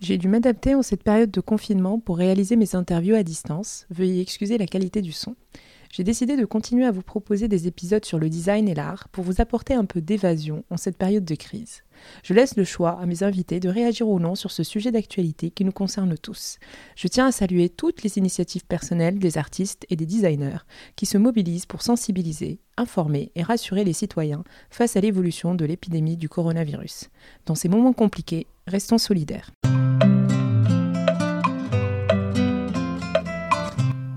J'ai dû m'adapter en cette période de confinement pour réaliser mes interviews à distance. Veuillez excuser la qualité du son. J'ai décidé de continuer à vous proposer des épisodes sur le design et l'art pour vous apporter un peu d'évasion en cette période de crise. Je laisse le choix à mes invités de réagir ou non sur ce sujet d'actualité qui nous concerne tous. Je tiens à saluer toutes les initiatives personnelles des artistes et des designers qui se mobilisent pour sensibiliser, informer et rassurer les citoyens face à l'évolution de l'épidémie du coronavirus. Dans ces moments compliqués, restons solidaires.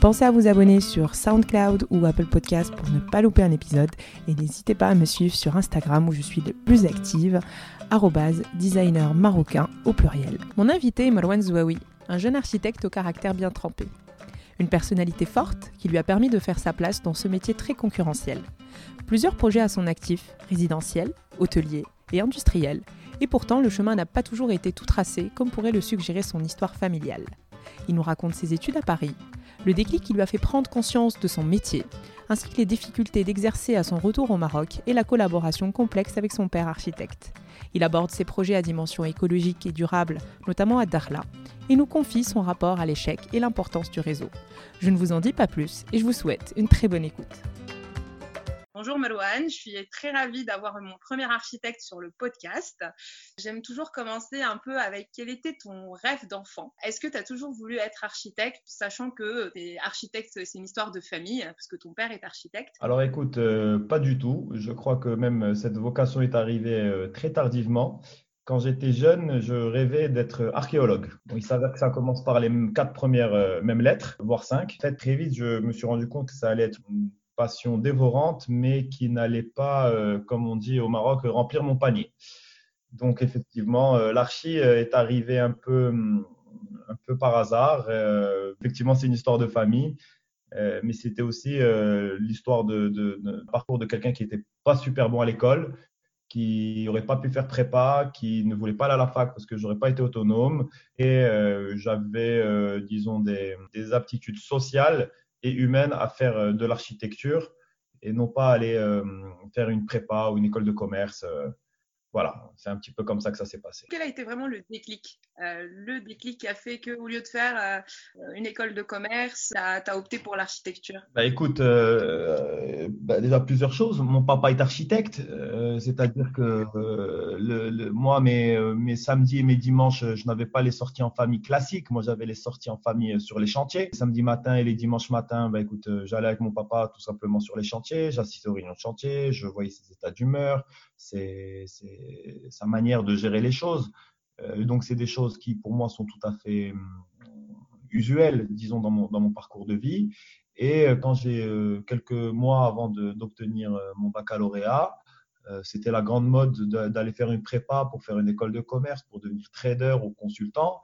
Pensez à vous abonner sur SoundCloud ou Apple Podcast pour ne pas louper un épisode et n'hésitez pas à me suivre sur Instagram où je suis le plus active, designer marocain au pluriel. Mon invité est Marwan Zouaoui, un jeune architecte au caractère bien trempé. Une personnalité forte qui lui a permis de faire sa place dans ce métier très concurrentiel. Plusieurs projets à son actif, résidentiels, hôteliers et industriels, et pourtant le chemin n'a pas toujours été tout tracé comme pourrait le suggérer son histoire familiale. Il nous raconte ses études à Paris, le déclic qui lui a fait prendre conscience de son métier, ainsi que les difficultés d'exercer à son retour au Maroc et la collaboration complexe avec son père architecte. Il aborde ses projets à dimension écologique et durable, notamment à Dakhla, et nous confie son rapport à l'échec et l'importance du réseau. Je ne vous en dis pas plus et je vous souhaite une très bonne écoute. Bonjour Marouane, je suis très ravie d'avoir mon premier architecte sur le podcast. J'aime toujours commencer un peu avec quel était ton rêve d'enfant. Est-ce que tu as toujours voulu être architecte, sachant que es architecte, c'est une histoire de famille, parce que ton père est architecte? Alors écoute, euh, pas du tout. Je crois que même cette vocation est arrivée euh, très tardivement. Quand j'étais jeune, je rêvais d'être archéologue. il s'avère que ça commence par les quatre premières euh, mêmes lettres, voire cinq. Très, très vite, je me suis rendu compte que ça allait être passion dévorante, mais qui n'allait pas, euh, comme on dit au Maroc, remplir mon panier. Donc effectivement, euh, l'archi euh, est arrivé un peu, un peu par hasard. effectivement, c'est une histoire de famille, mais c'était aussi l'histoire de, parcours de quelqu'un qui n'était pas super bon à l'école, qui n'aurait pas pu faire prépa, qui ne voulait pas aller à la fac parce que j'aurais pas été autonome et j'avais, disons, des, aptitudes sociales et humaine à faire euh, de l'architecture et non pas aller euh, faire une prépa ou une école de commerce. Voilà, c'est un petit peu comme ça que ça s'est passé. Quel a été vraiment le déclic euh, Le déclic qui a fait qu'au lieu de faire euh, une école de commerce, tu as, opté pour l'architecture? Bah, Écoute, euh, bah, déjà plusieurs choses. Mon papa est architecte, c'est-à-dire que le, moi, mes, mes, samedis et mes dimanches, je n'avais pas les sorties en famille classiques. Moi, j'avais les sorties en famille sur les chantiers. Samedi matin et les dimanches matin, bah, écoute, j'allais avec mon papa tout simplement sur les chantiers. J'assistais aux réunions de chantier, je voyais ses états d'humeur sa manière de gérer les choses. Euh, donc, c'est des choses qui, pour moi, sont tout à fait hum, usuelles, disons, dans mon, parcours de vie. Et euh, quand j'ai euh, quelques mois avant d'obtenir mon baccalauréat, c'était la grande mode d'aller faire une prépa pour faire une école de commerce, pour devenir trader ou consultant.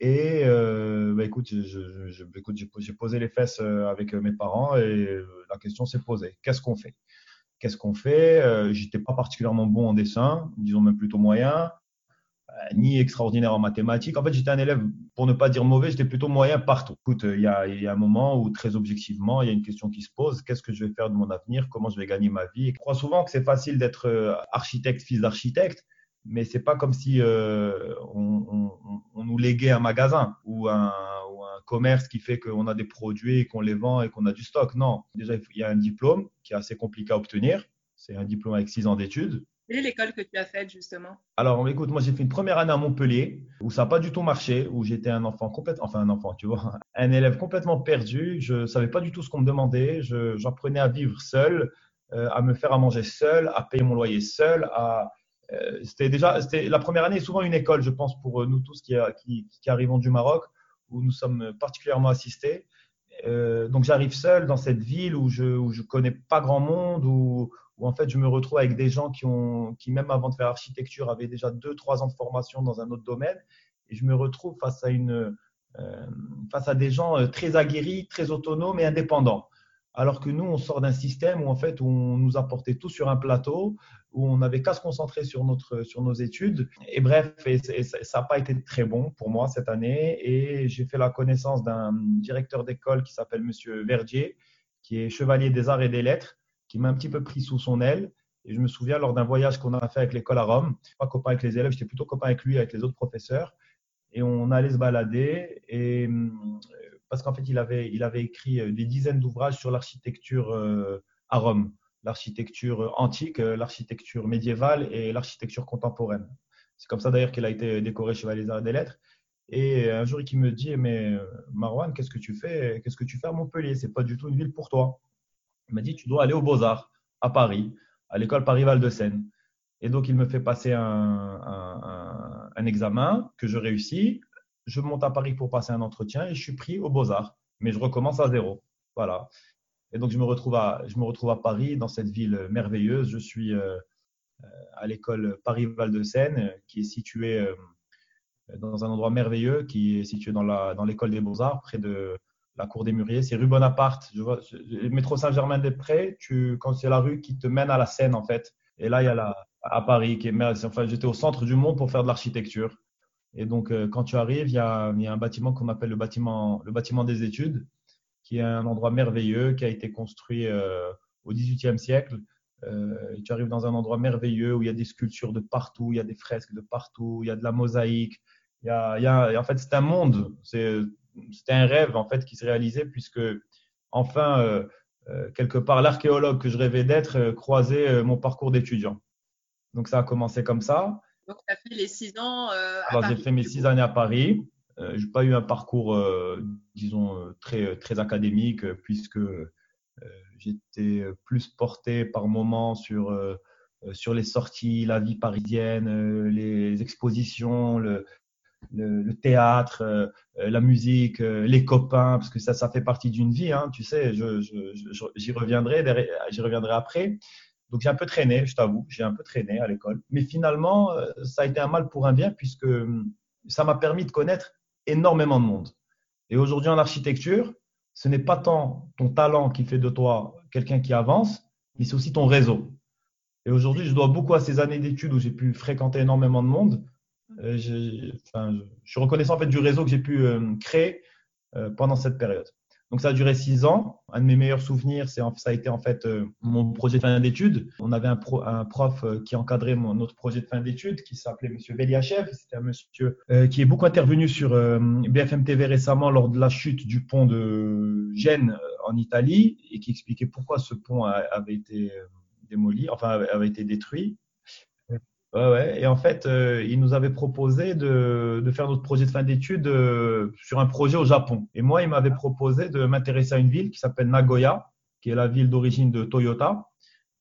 Et bah, écoute, j'ai posé les fesses avec mes parents et la question s'est posée. Qu'est-ce qu'on fait? Qu'est-ce qu'on fait euh, J'étais pas particulièrement bon en dessin, disons même plutôt moyen, euh, ni extraordinaire en mathématiques. En fait, j'étais un élève, pour ne pas dire mauvais, j'étais plutôt moyen partout. Écoute, il y, a, un moment où, très objectivement, il y a une question qui se pose qu'est-ce que je vais faire de mon avenir? Comment je vais gagner ma vie? Je crois souvent que c'est facile d'être euh, architecte, fils d'architecte, mais c'est pas comme si on, on, nous léguait un magasin ou un, commerce qui fait qu'on a des produits et qu'on les vend et qu'on a du stock. Non, déjà, il y a un diplôme qui est assez compliqué à obtenir. C'est un diplôme avec six ans d'études. Quelle est l'école que tu as faite justement? Alors, écoute, moi j'ai fait une première année à Montpellier où ça n'a pas du tout marché, où j'étais un enfant complètement, enfin un enfant, tu vois, un élève complètement perdu. Je ne savais pas du tout ce qu'on me demandait. J'apprenais à vivre seul, euh, à me faire à manger seul, à payer mon loyer seul. À, euh, c'était déjà, c'était la première année est souvent une école, je pense, pour nous tous qui, qui, qui arrivons du Maroc où nous sommes particulièrement assistés. Euh, donc j'arrive seul dans cette ville où je ne connais pas grand monde, où, où, en fait je me retrouve avec des gens qui, ont, qui même avant de faire architecture, avaient déjà 2-3 ans de formation dans un autre domaine. Et je me retrouve face à une, face à des gens très aguerris, très autonomes et indépendants. Alors que nous, on sort d'un système où en fait, on nous apportait tout sur un plateau, où on n'avait qu'à se concentrer sur, notre, sur nos études. Et bref, ça n'a pas été très bon pour moi cette année. Et j'ai fait la connaissance d'un directeur d'école qui s'appelle Monsieur Verdier, qui est chevalier des arts et des lettres, qui m'a un petit peu pris sous son aile. Et je me souviens lors d'un voyage qu'on a fait avec l'école à Rome, pas copain avec les élèves, j'étais plutôt copain avec lui, avec les autres professeurs. Et on allait se balader. Et parce qu'en fait, il avait, écrit des dizaines d'ouvrages sur l'architecture euh, à Rome l'architecture antique, euh, l'architecture médiévale et l'architecture contemporaine. C'est comme ça d'ailleurs qu'il a été décoré Chevalier des Lettres. Et un jour, il me dit Mais euh, Marwan, qu'est-ce que tu fais? Qu'est-ce que tu fais à Montpellier? C'est pas du tout une ville pour toi. Il m'a dit Tu dois aller aux Beaux-Arts, à Paris, à l'école Paris-Val de Seine. Et donc, il me fait passer un, examen que je réussis. Je monte à Paris pour passer un entretien et je suis pris aux Beaux-Arts. Mais je recommence à zéro. Voilà. Et donc, je me retrouve à, Paris, dans cette ville merveilleuse. Je suis euh, à l'école Paris-Val de Seine, qui est située euh, dans un endroit merveilleux, qui est situé dans, dans l'école des Beaux-Arts, près de la cour des Mûriers. C'est rue Bonaparte. Je vois, le métro Saint-Germain-des-Prés, tu, quand c'est la rue qui te mène à la Seine, en fait. Et là, il y a la, à Paris, qui est, enfin, j'étais au centre du monde pour faire de l'architecture. Et donc, euh, quand tu arrives, il y a, un bâtiment qu'on appelle le bâtiment, le bâtiment des études qui est un endroit merveilleux, qui a été construit euh, au XVIIIe siècle. Euh, tu arrives dans un endroit merveilleux où il y a des sculptures de partout, il y a des fresques de partout, il y a de la mosaïque. Y a, en fait, c'est un monde, c'est un rêve en fait qui s'est réalisé puisque enfin, euh, quelque part, l'archéologue que je rêvais d'être croisait mon parcours d'étudiant. Donc ça a commencé comme ça. Donc tu as fait les six ans à Alors j'ai fait mes six années à Paris. Euh, je n'ai pas eu un parcours, euh, disons, euh, très, très académique, puisque j'étais plus porté par moments sur, sur les sorties, la vie parisienne, les expositions, le, le, théâtre, la musique, les copains, parce que ça, ça fait partie d'une vie, hein, tu sais, j'y reviendrai, j'y reviendrai après. Donc j'ai un peu traîné, je t'avoue, j'ai un peu traîné à l'école. Mais finalement, ça a été un mal pour un bien, puisque hum, ça m'a permis de connaître énormément de monde. Et aujourd'hui, en architecture, ce n'est pas tant ton talent qui fait de toi quelqu'un qui avance, mais c'est aussi ton réseau. Et aujourd'hui, je dois beaucoup à ces années d'études où j'ai pu fréquenter énormément de monde. Euh, je, suis reconnaissant en fait du réseau que j'ai pu euh, créer euh, pendant cette période. Donc ça a duré six ans. Un de mes meilleurs souvenirs, c'est ça a été en fait euh, mon projet de fin d'études. On avait un, prof euh, qui encadrait mon, notre projet de fin d'études, qui s'appelait Monsieur Beliachev. C'était un monsieur euh, qui est beaucoup intervenu sur BFM TV récemment lors de la chute du pont de Gênes en Italie et qui expliquait pourquoi ce pont avait été démoli, enfin avait été détruit. Ouais, ouais. Et en fait, euh, il nous avait proposé de, de faire notre projet de fin d'études euh, sur un projet au Japon. Et moi, il m'avait proposé de m'intéresser à une ville qui s'appelle Nagoya, qui est la ville d'origine de Toyota,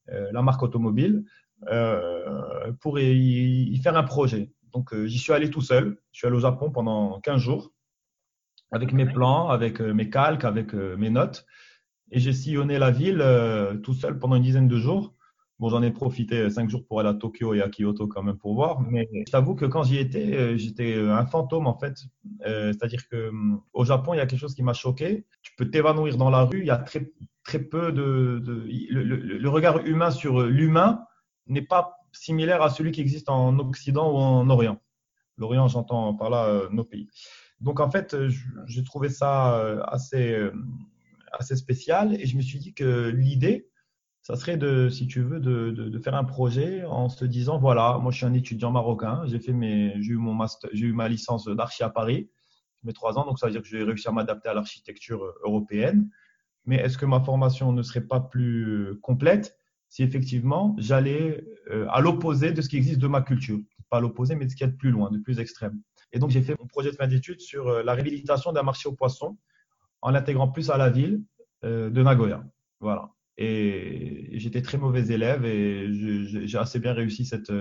euh, la marque automobile, euh, pour y, y, faire un projet. Donc, euh, j'y suis allé tout seul. Je suis allé au Japon pendant 15 jours, avec mes plans, avec mes calques, avec mes notes. Et j'ai sillonné la ville tout seul pendant une dizaine de jours. Bon, j'en ai profité cinq jours pour aller à Tokyo et à Kyoto quand même pour voir. Mais je t'avoue que quand j'y étais, euh, j'étais euh, un fantôme en fait. Euh, c'est-à-dire que hum, au Japon, il y a quelque chose qui m'a choqué. Tu peux t'évanouir dans la rue. Il y a très très peu de, le, regard humain sur l'humain n'est pas similaire à celui qui existe en Occident ou en Orient. L'Orient, j'entends par là nos pays. Donc en fait, j'ai trouvé ça assez assez spécial et je me suis dit que l'idée ça serait de, si tu veux, de, de, de, faire un projet en se disant voilà, moi je suis un étudiant marocain, j'ai fait mes, j'ai eu mon master, j'ai eu ma licence d'archi à Paris, mes trois ans, donc ça veut dire que j'ai réussi à m'adapter à l'architecture européenne. Mais est-ce que ma formation ne serait pas plus complète si effectivement j'allais euh, à l'opposé de ce qui existe de ma culture, pas à l'opposé, mais de ce qui est de plus loin, de plus extrême. Et donc j'ai fait mon projet de fin d'études sur euh, la réhabilitation d'un marché aux poissons en l'intégrant plus à la ville euh, de Nagoya. Voilà. Et j'étais très mauvais élève et j'ai assez bien réussi cette,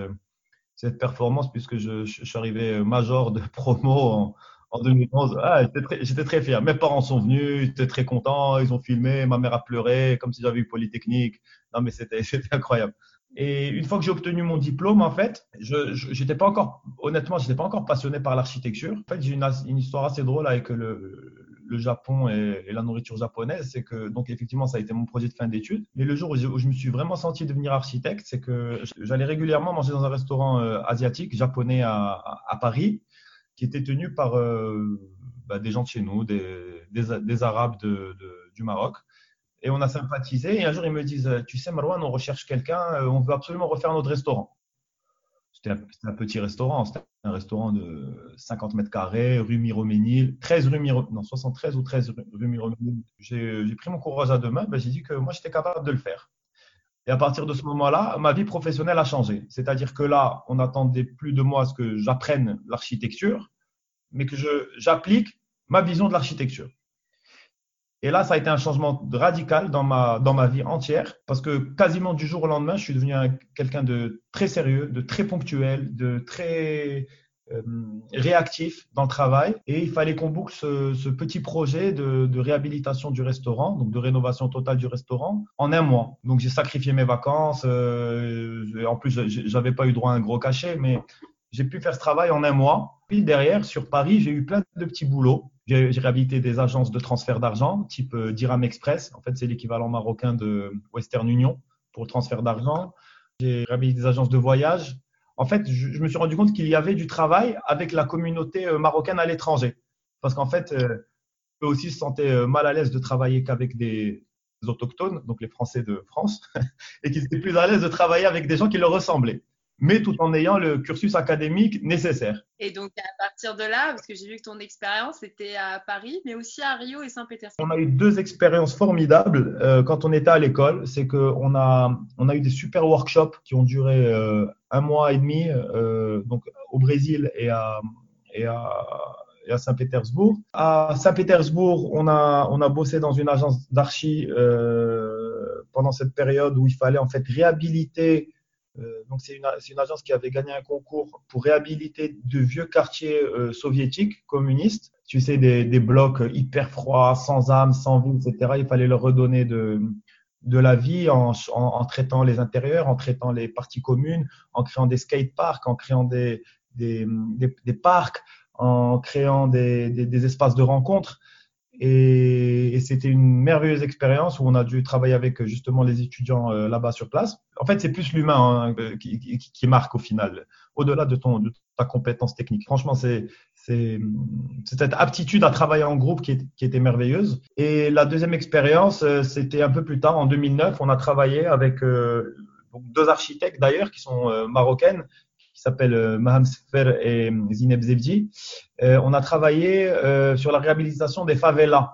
cette performance puisque je, je, suis arrivé major de promo en, en 2011. Ah, j'étais très, fier. Mes parents sont venus, ils étaient très contents, ils ont filmé, ma mère a pleuré comme si j'avais eu Polytechnique. Non, mais c'était incroyable. Et une fois que j'ai obtenu mon diplôme, en fait, je pas encore, honnêtement, j'étais pas encore passionné par l'architecture. En fait, j'ai une, histoire assez drôle avec le, le Japon et, la nourriture japonaise. C'est que, donc, effectivement, ça a été mon projet de fin d'études. Mais le jour où je, me suis vraiment senti devenir architecte, c'est que j'allais régulièrement manger dans un restaurant euh, asiatique, japonais à, Paris, qui était tenu par euh, bah, des gens de chez nous, des, Arabes du Maroc. Et on a sympathisé. Et un jour, ils me disent Tu sais, Marwan, on recherche quelqu'un, euh, on veut absolument refaire notre restaurant. C'était un, petit restaurant, c'était un restaurant de 50 mètres carrés, rue Miroménil, 13 rue non, 73 ou 13 rue Miroménil. J'ai pris mon courage à deux mains, ben, j'ai dit que moi, j'étais capable de le faire. Et à partir de ce moment-là, ma vie professionnelle a changé. C'est-à-dire que là, on attendait plus de moi à ce que j'apprenne l'architecture, mais que j'applique ma vision de l'architecture. Et là, ça a été un changement radical dans ma, dans ma vie entière parce que quasiment du jour au lendemain, je suis devenu quelqu'un de très sérieux, de très ponctuel, de très euh, réactif dans le travail. Et il fallait qu'on boucle ce, petit projet de, de, réhabilitation du restaurant, donc de rénovation totale du restaurant, en un mois. Donc j'ai sacrifié mes vacances. Euh, en plus, j'avais pas eu droit à un gros cachet, mais j'ai pu faire ce travail en un mois. Puis derrière, sur Paris, j'ai eu plein de petits boulots. J'ai réhabilité des agences de transfert d'argent, type euh, Dirham Express. En fait, c'est l'équivalent marocain de Western Union pour le transfert d'argent. J'ai réhabilité des agences de voyage. En fait, je, me suis rendu compte qu'il y avait du travail avec la communauté euh, marocaine à l'étranger. Parce qu'en fait, euh, eux aussi se sentaient mal à l'aise de travailler qu'avec des autochtones, donc les Français de France, et qu'ils étaient plus à l'aise de travailler avec des gens qui leur ressemblaient mais tout en ayant le cursus académique nécessaire. Et donc, à partir de là, parce que j'ai vu que ton expérience était à Paris, mais aussi à Rio et Saint-Pétersbourg. On a eu deux expériences formidables euh, quand on était à l'école. C'est qu'on a, on a eu des super workshops qui ont duré euh, un mois et demi, euh, donc au Brésil et à, et à, et à Saint-Pétersbourg. À Saint-Pétersbourg, on a, on a bossé dans une agence d'archi pendant cette période où il fallait en fait réhabiliter euh, donc c'est une, agence qui avait gagné un concours pour réhabiliter de vieux quartiers euh, soviétiques communistes. Tu sais, des, blocs hyper froids, sans âme, sans vie, etc. Il fallait leur redonner de, la vie en, traitant les intérieurs, en traitant les parties communes, en créant des skateparks, en créant des, des, parcs, en créant des, espaces de rencontre. Et, c'était une merveilleuse expérience où on a dû travailler avec justement les étudiants euh, là-bas sur place. En fait, c'est plus l'humain hein, qui, qui, marque au final, au-delà de, ton, de ta compétence technique. Franchement, c'est cette aptitude à travailler en groupe qui, était merveilleuse. Et la deuxième expérience, euh, c'était un peu plus tard, en 2009, on a travaillé avec euh, deux architectes d'ailleurs qui sont euh, marocaines qui s'appellent euh, Maham Sefer et euh, Zineb Zebji. Euh, on a travaillé sur la réhabilitation des favelas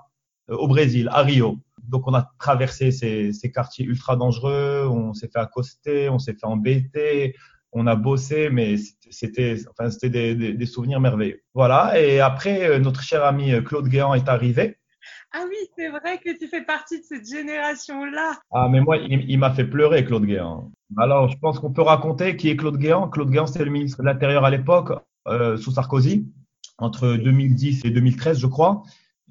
au Brésil, à Rio. Donc, on a traversé ces, ces quartiers ultra dangereux, on s'est fait accoster, on s'est fait embêter, on a bossé, mais c'était enfin, c'était des, des, des, souvenirs merveilleux. Voilà. Et après, notre cher ami Claude Guéant est arrivé. Ah oui, c'est vrai que tu fais partie de cette génération-là. Ah, mais moi, il, m'a fait pleurer, Claude Guéant. Alors, je pense qu'on peut raconter qui est Claude Guéant. Claude Guéant, c'était le ministre de l'Intérieur à l'époque, euh, sous Sarkozy, entre 2010 et 2013, je crois.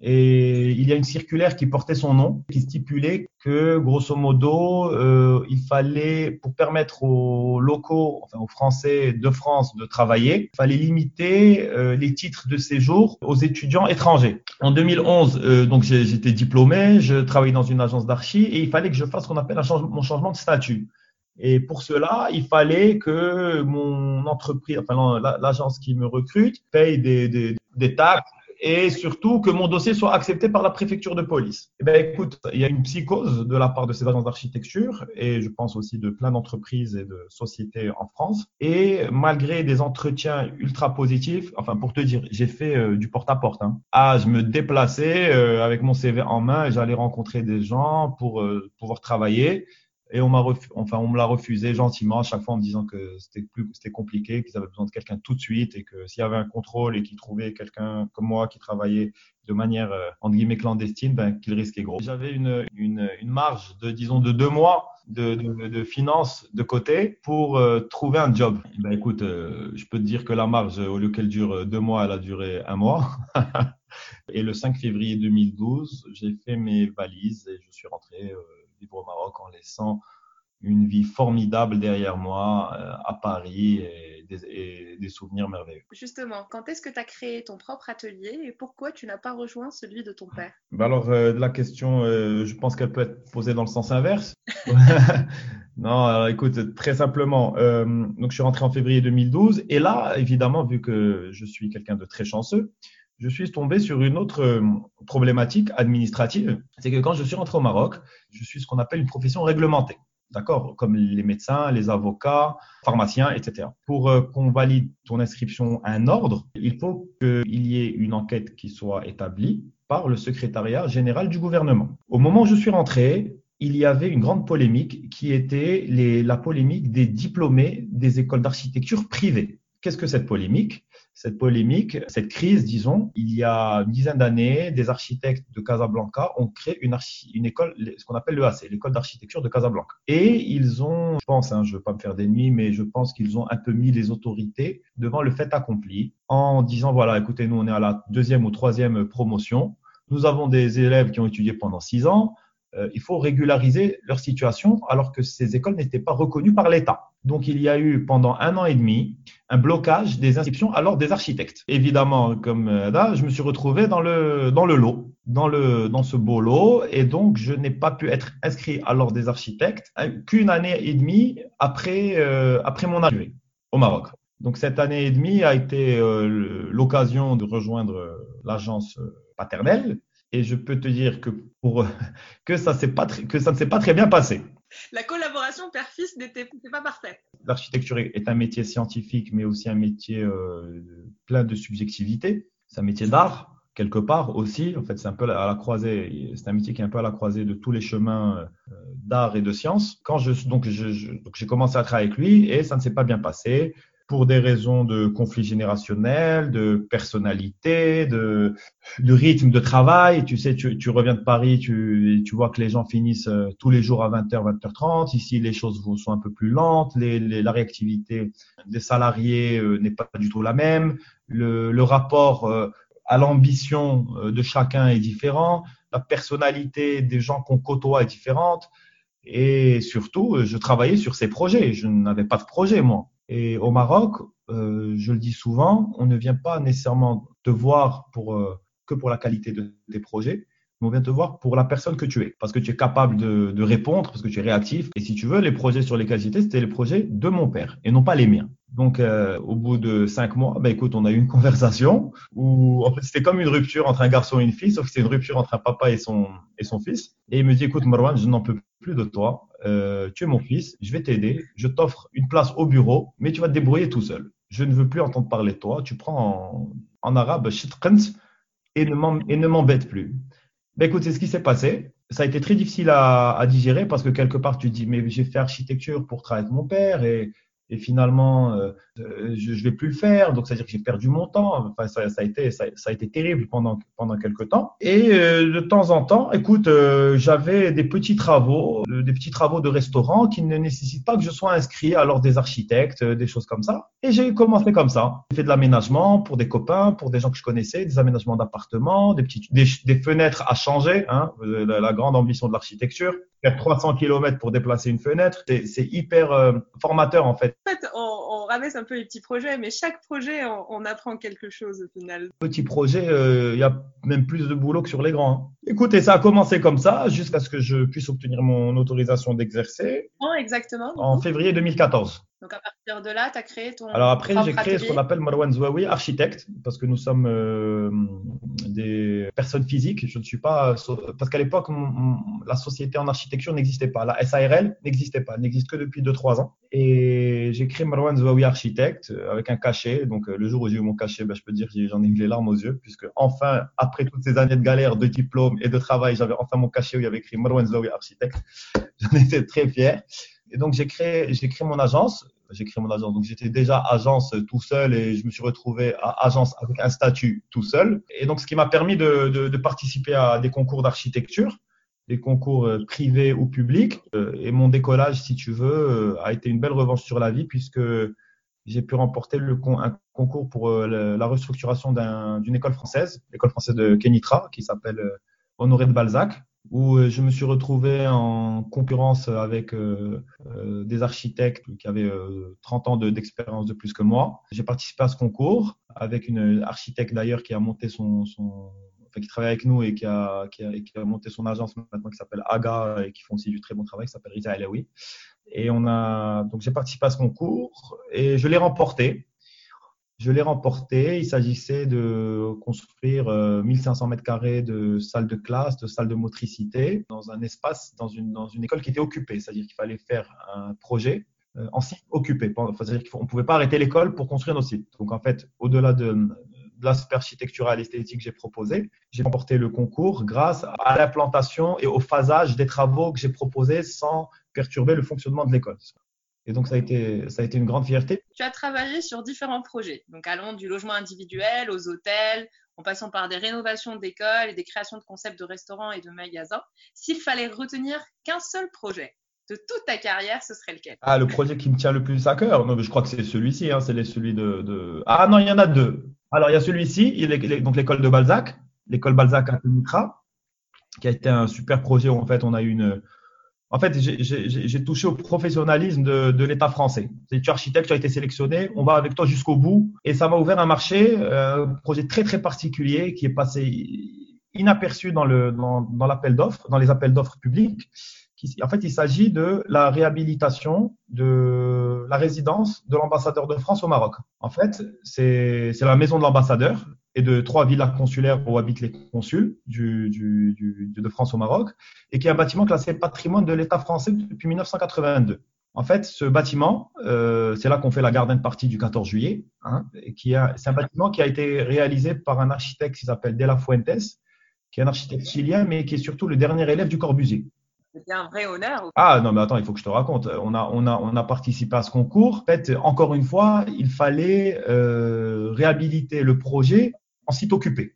Et il y a une circulaire qui portait son nom, qui stipulait que, grosso modo, euh, il fallait, pour permettre aux locaux, enfin aux Français de France de travailler, il fallait limiter euh, les titres de séjour aux étudiants étrangers. En 2011, euh, donc j'étais diplômé, je travaillais dans une agence d'archi et il fallait que je fasse ce qu'on appelle un changement, mon changement de statut. Et pour cela, il fallait que mon entreprise, enfin l'agence qui me recrute, paye des, des, des taxes et surtout que mon dossier soit accepté par la préfecture de police. Eh bien, écoute, il y a une psychose de la part de ces agences d'architecture et je pense aussi de plein d'entreprises et de sociétés en France. Et malgré des entretiens ultra positifs, enfin, pour te dire, j'ai fait euh, du porte-à-porte. Hein. Ah, je me déplaçais euh, avec mon CV en main j'allais rencontrer des gens pour euh, pouvoir travailler. Et on m'a enfin, on me l'a refusé gentiment à chaque fois en me disant que c'était plus, c'était compliqué, qu'ils avaient besoin de quelqu'un tout de suite et que s'il y avait un contrôle et qu'ils trouvaient quelqu'un comme moi qui travaillait de manière, euh, entre guillemets, clandestine, ben, qu'il risquait gros. J'avais une, une, une, marge de, disons, de deux mois de, de, de finances de côté pour euh, trouver un job. Ben, écoute, euh, je peux te dire que la marge, au lieu qu'elle dure deux mois, elle a duré un mois. et le 5 février 2012, j'ai fait mes valises et je suis rentré vivre au Maroc en laissant une vie formidable derrière moi euh, à Paris et des, des, souvenirs merveilleux. Justement, quand est-ce que tu as créé ton propre atelier et pourquoi tu n'as pas rejoint celui de ton père? Ben Alors, euh, la question, euh, je pense qu'elle peut être posée dans le sens inverse. non, alors, écoute, très simplement, donc je suis rentré en février 2012 et là, évidemment, vu que je suis quelqu'un de très chanceux, je suis tombé sur une autre euh, problématique administrative. C'est que quand je suis rentré au Maroc, je suis ce qu'on appelle une profession réglementée. D'accord? Comme les médecins, les avocats, pharmaciens, etc. Pour euh, qu'on valide ton inscription à un ordre, il faut qu'il y ait une enquête qui soit établie par le secrétariat général du gouvernement. Au moment où je suis rentré, il y avait une grande polémique qui était la polémique des diplômés des écoles d'architecture privées. Qu'est-ce que cette polémique? Cette polémique, cette crise, disons, il y a une dizaine d'années, des architectes de Casablanca ont créé une, école, ce qu'on appelle l'EAC, l'école d'architecture de Casablanca. Et ils ont, je pense, hein, je ne veux pas me faire d'ennemis, mais je pense qu'ils ont un peu mis les autorités devant le fait accompli en disant, voilà, écoutez, nous, on est à la deuxième ou troisième promotion. Nous avons des élèves qui ont étudié pendant six ans. Euh, il faut régulariser leur situation alors que ces écoles n'étaient pas reconnues par l'État. Donc il y a eu pendant un an et demi un blocage des inscriptions alors des architectes. Évidemment, comme euh, là, je me suis retrouvé dans le dans le lot, dans le dans ce beau lot, et donc je n'ai pas pu être inscrit alors des architectes hein, qu'une année et demie après euh, après mon arrivée au Maroc. Donc cette année et demie a été l'occasion de rejoindre l'agence paternelle et je peux te dire que, pour, que, ça, pas, que ça ne s'est pas très bien passé. La collaboration père-fils n'était pas parfaite. L'architecture est un métier scientifique, mais aussi un métier euh, plein de subjectivité. C'est un métier d'art, quelque part aussi. En fait, c'est un peu à la croisée, c'est un métier qui est un peu à la croisée de tous les chemins euh, d'art et de science. Quand je, donc, j'ai commencé à travailler avec lui et ça ne s'est pas bien passé pour des raisons de conflit générationnel, de personnalité, de, de rythme de travail. Tu sais, tu, tu reviens de Paris, tu, tu vois que les gens finissent euh, tous les jours à 20h, 20h30. Ici, les choses sont un peu plus lentes. Les, la réactivité des salariés euh, n'est pas du tout la même. Le, le rapport euh, à l'ambition de chacun est différent. La personnalité des gens qu'on côtoie est différente. Et surtout, je travaillais sur ces projets. Je n'avais pas de projet, moi. Et au Maroc, euh, je le dis souvent, on ne vient pas nécessairement te voir pour, euh, que pour la qualité de tes projets, mais on vient te voir pour la personne que tu es, parce que tu es capable de, de répondre, parce que tu es réactif. Et si tu veux, les projets sur lesquels j'étais, c'était les projets de mon père et non pas les miens. Donc, euh, au bout de cinq mois, ben écoute, on a eu une conversation où en fait, c'était comme une rupture entre un garçon et une fille, sauf que c'était une rupture entre un papa et son et son fils. Et il me dit, écoute, Marwan, je n'en peux plus de toi. Euh, tu es mon fils, je vais t'aider, je t'offre une place au bureau, mais tu vas te débrouiller tout seul. Je ne veux plus entendre parler de toi. Tu prends en, en arabe et ne m'embête plus. Ben écoute, c'est ce qui s'est passé. Ça a été très difficile à, à, digérer parce que quelque part, tu dis, mais j'ai fait architecture pour travailler avec mon père et et finalement euh, euh, je, je vais plus le faire. Donc c'est à dire que j'ai perdu mon temps. Enfin ça, ça a été ça, ça, a été terrible pendant pendant quelques temps. Et euh, de temps en temps écoute j'avais des petits travaux des petits travaux de restaurant qui ne nécessitent pas que je sois inscrit à l'ordre des architectes des choses comme ça. Et j'ai commencé comme ça. J'ai fait de l'aménagement pour des copains pour des gens que je connaissais des aménagements d'appartements des petites des, des, fenêtres à changer hein, la, la grande ambition de l'architecture. Faire 300 km pour déplacer une fenêtre, c'est hyper euh, formateur en fait. Fait, on, on, ramasse un peu les petits projets, mais chaque projet, on, on apprend quelque chose au final. Petit projet, euh, il y a même plus de boulot que sur les grands. Hein. Écoutez, ça a commencé comme ça jusqu'à ce que je puisse obtenir mon autorisation d'exercer. Oh, exactement. En février 2014. Donc à partir de là, tu as créé ton. Alors après, j'ai créé ce qu'on appelle Marwan Zouaoui, architecte, parce que nous sommes euh, des personnes physiques. Je ne suis pas. Parce qu'à l'époque, la société en architecture n'existait pas. La SARL n'existait pas. Elle n'existe que depuis 2-3 ans. Et j'ai créé Marwan Zouaoui, architecte, euh, avec un cachet. Donc euh, le jour où j'ai eu mon cachet, ben, je peux dire que j'en ai eu les larmes aux yeux, puisque enfin, après toutes ces années de galère, de diplôme et de travail, j'avais enfin mon cachet où il y avait écrit Marwan Zouaoui, architecte. J'en étais très fier. Et donc, j'ai créé, j'ai créé mon agence. J'ai créé mon agence. Donc, j'étais déjà agence tout seul et je me suis retrouvé à agence avec un statut tout seul. Et donc, ce qui m'a permis de, de, participer à des concours d'architecture, des concours euh, privés ou publics. Et mon décollage, si tu veux, a été une belle revanche sur la vie puisque j'ai pu remporter le un concours pour la restructuration d'une école française, l'école française de Kenitra, qui s'appelle Honoré de Balzac où euh, je me suis retrouvé en concurrence avec euh, euh, des architectes qui avaient 30 ans d'expérience de, plus que moi. J'ai participé à ce concours avec une architecte d'ailleurs qui a monté son, son qui travaille avec nous et qui a, qui a, qui a monté son agence maintenant qui s'appelle AGA et qui font aussi du très bon travail, qui s'appelle Risa Elaoui. Et on a, donc j'ai participé à ce concours et je l'ai remporté. Je l'ai remporté. Il s'agissait de construire 1500 euh, mètres carrés de salles de classe, de salles de motricité dans un espace, dans une, école qui était occupée. C'est-à-dire qu'il fallait faire un projet euh, en site occupé. C'est-à-dire qu'on ne pouvait pas arrêter l'école pour construire nos sites. Donc en fait, au-delà de, de l'aspect architectural et esthétique que j'ai proposé, j'ai remporté le concours grâce à l'implantation et au phasage des travaux que j'ai proposés sans perturber le fonctionnement de l'école. Et donc, ça a, été, ça a été une grande fierté. Tu as travaillé sur différents projets, donc allant du logement individuel aux hôtels, en passant par des rénovations d'écoles et des créations de concepts de restaurants et de magasins. S'il fallait retenir qu'un seul projet de toute ta carrière, ce serait lequel? Ah, le projet qui me tient le plus à cœur non, mais Je crois que c'est celui-ci, hein, c'est celui de, de, Ah non, il y en a deux. Alors, il y a celui-ci, donc l'école de Balzac, l'école Balzac à Mitra, qui a été un super projet où en fait on a eu une en fait, j'ai touché au professionnalisme de, l'État français. Tu es architecte, tu as été sélectionné, on va avec toi jusqu'au bout. Et ça m'a ouvert un marché, euh, un projet très très particulier qui est passé inaperçu dans le dans, dans l'appel d'offres, dans les appels d'offres publics. En fait, il s'agit de la réhabilitation de la résidence de l'ambassadeur de France au Maroc. En fait, c'est la maison de l'ambassadeur et de trois villas consulaires où habitent les consuls de France au Maroc, et qui est un bâtiment classé patrimoine de l'État français depuis 1982. En fait, ce bâtiment, euh, c'est là qu'on fait la garden partie du 14 juillet, hein, qui c'est un bâtiment qui a été réalisé par un architecte qui s'appelle De La Fuentes, qui est un architecte chilien, mais qui est surtout le dernier élève du Corbusier. C'était un vrai honneur. Ah non, mais attends, il faut que je te raconte. On a, on a, on a participé à ce concours. En fait, encore une fois, il fallait euh, réhabiliter le projet en site occupé.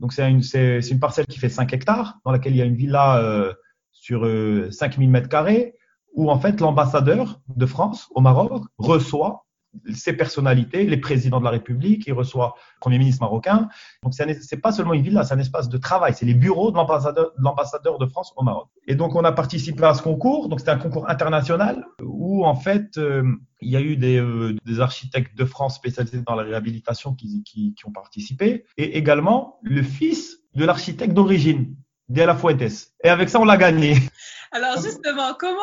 Donc c'est une, c'est, une parcelle qui fait 5 hectares, dans laquelle il y a une villa euh, sur euh, 5000 mètres carrés, où en fait l'ambassadeur de France au Maroc reçoit ses personnalités, les présidents de la République, il reçoit le Premier ministre marocain. Donc, ce n'est pas seulement une villa, c'est un espace de travail. C'est les bureaux de l'ambassadeur de France au Maroc. Et donc, on a participé à ce concours. Donc, c'était un concours international où, en fait, euh, il y a eu des, euh, des, architectes de France spécialisés dans la réhabilitation qui, qui, qui ont participé. Et également, le fils de l'architecte d'origine, De La Fuentes. Et avec ça, on l'a gagné. Alors, justement, comment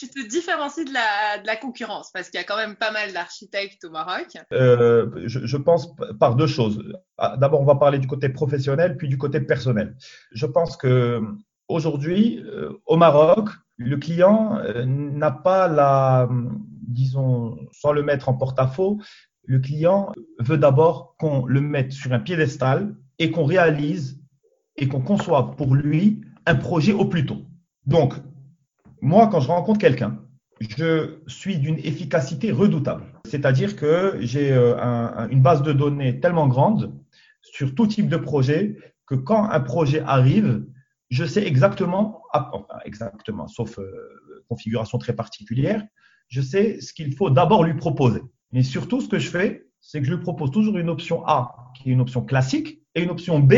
tu te différencies de la, de la concurrence Parce qu'il y a quand même pas mal d'architectes au Maroc. Euh, je, je, pense par deux choses. Ah, d'abord, on va parler du côté professionnel, puis du côté personnel. Je pense que aujourd'hui, euh, au Maroc, le client euh, n'a pas la, disons, sans le mettre en porte-à-faux, le client veut d'abord qu'on le mette sur un piédestal et qu'on réalise et qu'on conçoive pour lui un projet au plus tôt. Donc, moi, quand je rencontre quelqu'un, je suis d'une efficacité redoutable. C'est-à-dire que j'ai euh, une base de données tellement grande sur tout type de projet que quand un projet arrive, je sais exactement, enfin exactement, sauf euh, configuration très particulière, je sais ce qu'il faut d'abord lui proposer. Mais surtout, ce que je fais, c'est que je lui propose toujours une option A, qui est une option classique, et une option B,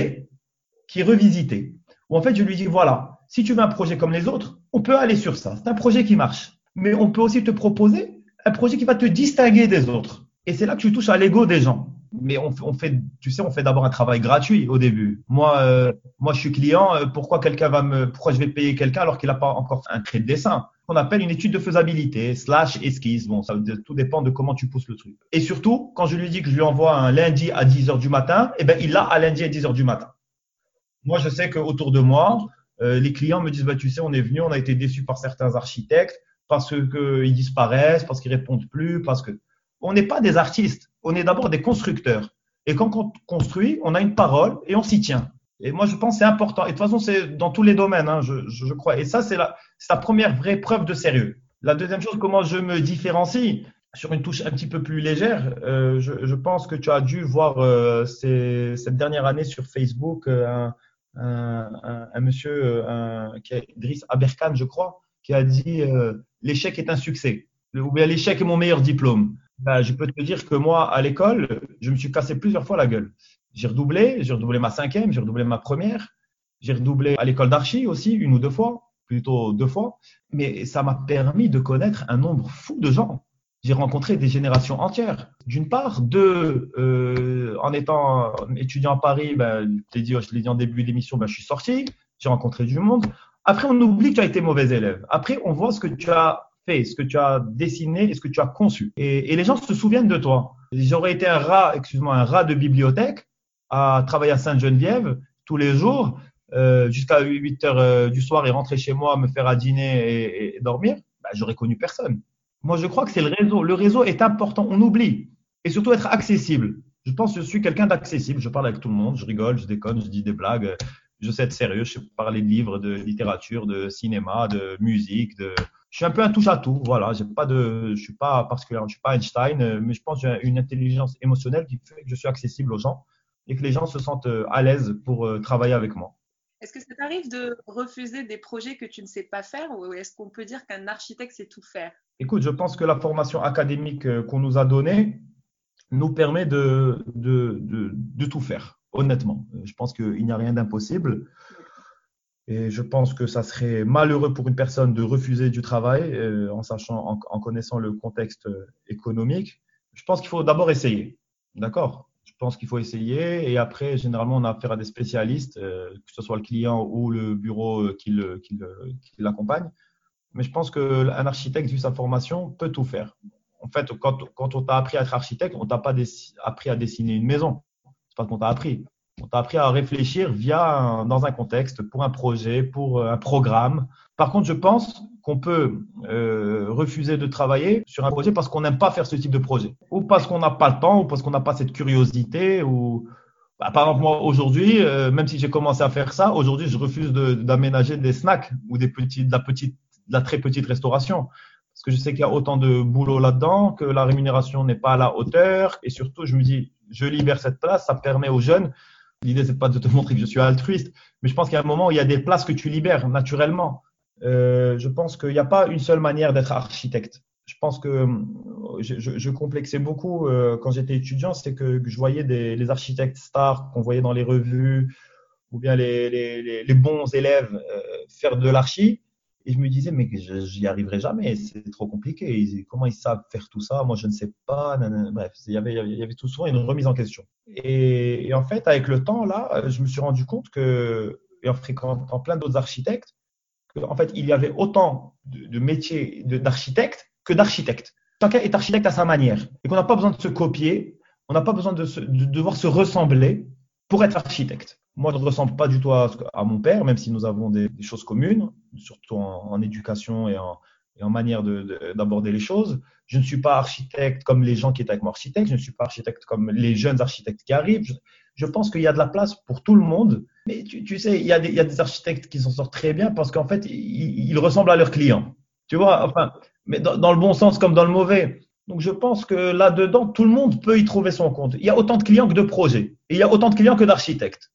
qui est revisitée. Ou en fait, je lui dis, voilà, si tu veux un projet comme les autres, on peut aller sur ça. C'est un projet qui marche. Mais on peut aussi te proposer un projet qui va te distinguer des autres. Et c'est là que tu touches à l'ego des gens. Mais on, fait, tu sais, on fait d'abord un travail gratuit au début. Moi, euh, moi, je suis client. Euh, pourquoi quelqu'un va me, pourquoi je vais payer quelqu'un alors qu'il n'a pas encore un trait de dessin? On appelle une étude de faisabilité slash esquisse. Bon, ça tout dépend de comment tu pousses le truc. Et surtout, quand je lui dis que je lui envoie un lundi à 10 heures du matin, eh ben, il l'a à lundi à 10 heures du matin. Moi, je sais qu'autour de moi, euh, les clients me disent, bah, tu sais, on est venu, on a été déçus par certains architectes parce qu'ils disparaissent, parce qu'ils répondent plus, parce que on n'est pas des artistes, on est d'abord des constructeurs. Et quand on construit, on a une parole et on s'y tient. Et moi, je pense que c'est important. Et de toute façon, c'est dans tous les domaines, hein, je, je, crois. Et ça, c'est la, la première vraie preuve de sérieux. La deuxième chose, comment je me différencie sur une touche un petit peu plus légère, euh, je, je, pense que tu as dû voir euh, cette dernière année sur Facebook euh, un, un, monsieur, euh, un, qui est Driss Aberkan, je crois, qui a dit euh, l'échec est un succès, ou bien l'échec est mon meilleur diplôme. Ben, je peux te dire que moi, à l'école, je me suis cassé plusieurs fois la gueule. J'ai redoublé, j'ai redoublé ma cinquième, j'ai redoublé ma première. J'ai redoublé à l'école d'archi aussi, une ou deux fois, plutôt deux fois. Mais ça m'a permis de connaître un nombre fou de gens. J'ai rencontré des générations entières. D'une part, deux, euh, en étant étudiant à Paris, ben, je l'ai dit, en début d'émission, ben, je suis sorti, j'ai rencontré du monde. Après, on oublie que tu as été mauvais élève. Après, on voit ce que tu as fait, ce que tu as dessiné et ce que tu as conçu. Et, les gens se souviennent de toi. J'aurais été un rat, excuse-moi, un rat de bibliothèque à travailler à Sainte-Geneviève tous les jours euh, jusqu'à 8 heures euh, du soir et rentrer chez moi, me faire à dîner et, et dormir. Bah, j'aurais connu personne. Moi, je crois que c'est le réseau. Le réseau est important. On oublie. Et surtout être accessible. Je pense que je suis quelqu'un d'accessible. Je parle avec tout le monde. Je rigole, je déconne, je dis des blagues. Je sais être sérieux. Je sais parler de livres, de littérature, de cinéma, de musique, de, je suis un peu un touche à tout. Voilà, je suis pas particulièrement, je suis pas Einstein, mais je pense que j'ai une intelligence émotionnelle qui fait que je suis accessible aux gens et que les gens se sentent euh, à l'aise pour euh, travailler avec moi. Est-ce que ça t'arrive de refuser des projets que tu ne sais pas faire ou est-ce qu'on peut dire qu'un architecte sait tout faire? Écoute, je pense que la formation académique qu'on nous a donnée nous permet de, tout faire, honnêtement. Je pense qu'il n'y a rien d'impossible. Et je pense que ça serait malheureux pour une personne de refuser du travail euh, en sachant, en, connaissant le contexte euh, économique. Je pense qu'il faut d'abord essayer. D'accord? Je pense qu'il faut essayer et après, généralement, on a affaire à des spécialistes, euh, que ce soit le client ou le bureau euh, qui l'accompagne. Mais je pense qu'un architecte, vu sa formation, peut tout faire. En fait, quand, on t'a appris à être architecte, on t'a pas appris à dessiner une maison. C'est pas ce qu'on t'a appris. On t'a appris à réfléchir via dans un contexte, pour un projet, pour euh, un programme. Par contre, je pense qu'on peut euh, refuser de travailler sur un projet parce qu'on n'aime pas faire ce type de projet, ou parce qu'on n'a pas le temps, ou parce qu'on n'a pas cette curiosité, ou bah, par exemple moi aujourd'hui, euh, même si j'ai commencé à faire ça, aujourd'hui je refuse d'aménager de, des snacks ou des petits, de la petite, de la très petite restauration parce que je sais qu'il y a autant de boulot là-dedans, que la rémunération n'est pas à la hauteur, et surtout je me dis, je libère cette place, ça permet aux jeunes L'idée, c'est pas de te montrer que je suis altruiste, mais je pense qu'il y a un moment où il y a des places que tu libères naturellement. Euh, je pense qu'il n'y a pas une seule manière d'être architecte. Je pense que euh, je, je, je complexais beaucoup euh, quand j'étais étudiant, c'est que, je voyais des, les architectes stars qu'on voyait dans les revues ou bien les, les, les bons élèves euh, faire de l'archi. Et je me disais, mais j'y arriverai jamais, c'est trop compliqué. comment ils savent faire tout ça? Moi, je ne sais pas. Bref, il y, avait, il y avait tout souvent une remise en question. Et, en fait, avec le temps, là, je me suis rendu compte que, et en fréquentant plein d'autres architectes, qu'en fait, il y avait autant de, métiers d'architecte que d'architecte. Chacun est architecte à sa manière. Et qu'on n'a pas besoin de se copier, on n'a pas besoin de, devoir se ressembler pour être architecte. Moi, je ne ressemble pas du tout à, mon père, même si nous avons des choses communes, surtout en, éducation et en, manière d'aborder les choses. Je ne suis pas architecte comme les gens qui étaient avec moi architecte, je ne suis pas architecte comme les jeunes architectes qui arrivent. Je, pense qu'il y a de la place pour tout le monde. Mais tu, sais, il y, a des, architectes qui s'en sortent très bien parce qu'en fait, ils, ils, ressemblent à leurs clients. Tu vois, enfin, mais dans, dans, le bon sens comme dans le mauvais. Donc je pense que là-dedans, tout le monde peut y trouver son compte. Il y a autant de clients que de projets. Et il y a autant de clients que d'architectes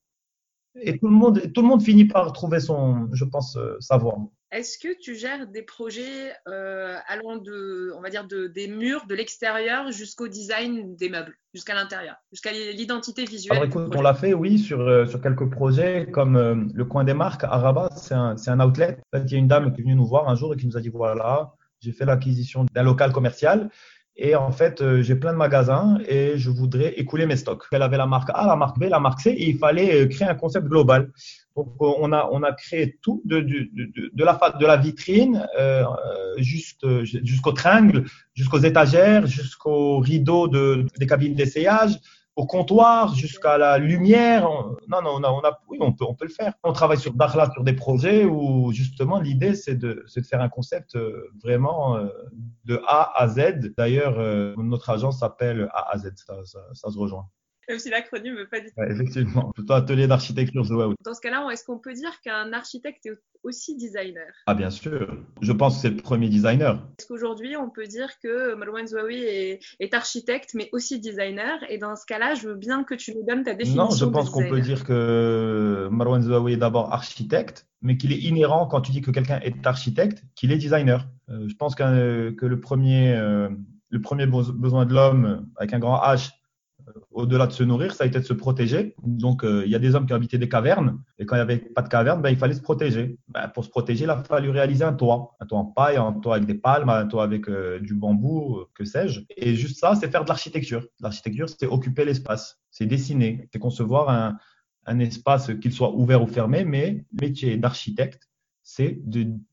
et tout le monde, tout le monde finit par trouver son, je pense, euh, sa voie. Est-ce que tu gères des projets euh, allant de, on va dire, de, des murs, de l'extérieur jusqu'au design des meubles, jusqu'à l'intérieur, jusqu'à l'identité visuelle Alors écoute, on l'a fait, oui, sur, euh, sur quelques projets comme euh, le coin des marques à Rabat, c'est un, un outlet. En fait, il y a une dame qui est venue nous voir un jour et qui nous a dit voilà, j'ai fait l'acquisition d'un local commercial et en fait, euh, j'ai plein de magasins et je voudrais écouler mes stocks. Elle avait la marque A, la marque B, la marque C et il fallait euh, créer un concept global. Donc, euh, on a, on a créé tout de, de, de, de la, de la vitrine euh, juste, jusqu'au triangle, jusqu'aux étagères, jusqu'aux rideaux de, des cabines d'essayage, au comptoir, jusqu'à la lumière. Non, non, on a, on a, oui, on peut, on peut le faire. On travaille sur Dakhla sur des projets où justement l'idée c'est de, de faire un concept euh, vraiment euh, de A à Z. D'ailleurs, euh, notre agence s'appelle A à Z, ça, ça, ça se rejoint. Même si l'acronyme ne veut pas dire. Ouais, effectivement, plutôt atelier d'architecture Zoaout. Dans ce cas-là, est-ce qu'on peut dire qu'un architecte est aussi designer? Ah, bien sûr. Je pense que c'est le premier designer. Est-ce qu'aujourd'hui, on peut dire que Marwan Zouaoui est, est, architecte, mais aussi designer? Et dans ce cas-là, je veux bien que tu nous donnes ta définition. Non, je pense qu'on peut dire que Marwan Zouaoui est d'abord architecte, mais qu'il est inhérent quand tu dis que quelqu'un est architecte, qu'il est designer. Euh, je pense que, que le premier, euh, le premier besoin de l'homme, avec un grand H, au-delà de se nourrir, ça a été de se protéger. Donc, euh, il y a des hommes qui habitaient des cavernes, et quand il n'y avait pas de caverne, ben, il fallait se protéger. Ben, pour se protéger, il a fallu réaliser un toit. Un toit en paille, un toit avec des palmes, un toit avec euh, du bambou, que sais-je. Et juste ça, c'est faire de l'architecture. L'architecture, c'est occuper l'espace, c'est dessiner, c'est concevoir un, un espace, qu'il soit ouvert ou fermé, mais le métier d'architecte, c'est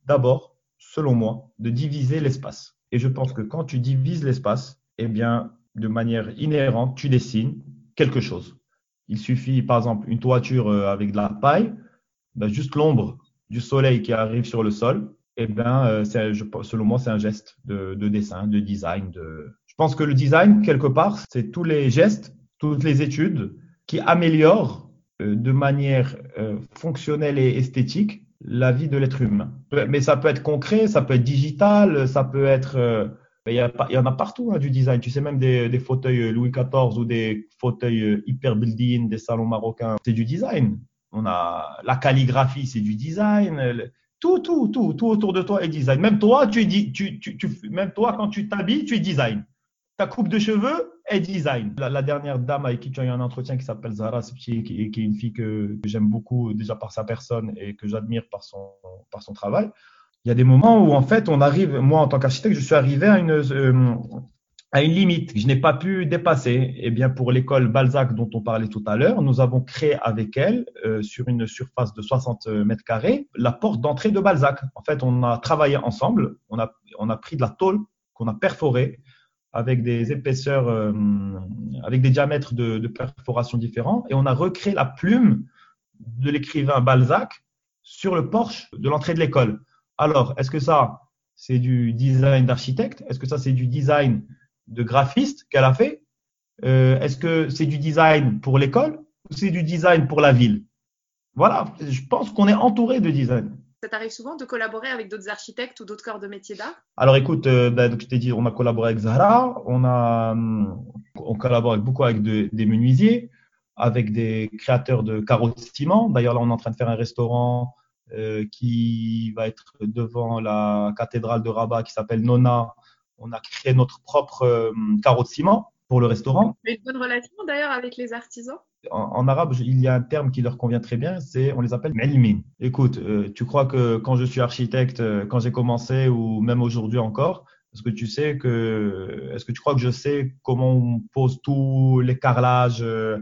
d'abord, selon moi, de diviser l'espace. Et je pense que quand tu divises l'espace, eh bien, de manière inhérente, tu dessines quelque chose. Il suffit, par exemple, une toiture euh, avec de la paille, ben, juste l'ombre du soleil qui arrive sur le sol, eh ben, euh, selon moi, c'est un geste de, dessin, de design. De... Je pense que le design, quelque part, c'est tous les gestes, toutes les études qui améliorent euh, de manière fonctionnelle et esthétique la vie de l'être humain. Mais ça peut être concret, ça peut être digital, ça peut être il y, en a partout hein, du design. Tu sais, même des, fauteuils euh, Louis XIV ou des fauteuils euh, hyper building, des salons marocains, c'est du design. On a la calligraphie, c'est du design. Tout, tout, tout, tout autour de toi est design. Même toi, tu, tu, tu, tu même toi, quand tu t'habilles, tu es design. Ta coupe de cheveux est design. La, dernière dame avec qui tu as eu un entretien qui s'appelle Zara qui, qui, est une fille que, que j'aime beaucoup déjà par sa personne et que j'admire par son, par son travail il y a des moments où en fait on arrive, moi en tant qu'architecte, je suis arrivé à une euh, à une limite que je n'ai pas pu dépasser. Et eh bien pour l'école Balzac dont on parlait tout à l'heure, nous avons créé avec elle euh, sur une surface de 60 mètres carrés la porte d'entrée de Balzac. En fait, on a travaillé ensemble, on a on a pris de la tôle qu'on a perforée avec des épaisseurs, euh, avec des diamètres de, de perforation différents, et on a recréé la plume de l'écrivain Balzac sur le porche de l'entrée de l'école. Alors, est-ce que ça, c'est du design d'architecte? Est-ce que ça, c'est du design de graphiste qu'elle a fait? Euh, Est-ce que c'est du design pour l'école ou c'est du design pour la ville? Voilà, je pense qu'on est entouré de design. Ça t'arrive souvent de collaborer avec d'autres architectes ou d'autres corps de métier d'art? Alors écoute, euh, ben, je t'ai dit, on a collaboré avec Zahra, on, a, hum, on collabore beaucoup avec des menuisiers, avec des créateurs de carreaux de ciment. D'ailleurs, là, on est en train de faire un restaurant qui va être devant la cathédrale de Rabat qui s'appelle Nona. On a créé notre propre euh, carreau de ciment pour le restaurant. Une bonne relation d'ailleurs avec les artisans? En, arabe, il y a un terme qui leur convient très bien, c'est on les appelle melmin. Écoute, euh, tu crois que quand je suis architecte, quand j'ai commenccommencé ou même aujourd'hui encore, est-ce que tu sais que, est-ce que tu crois que je sais comment on pose tous les carrelages, euh,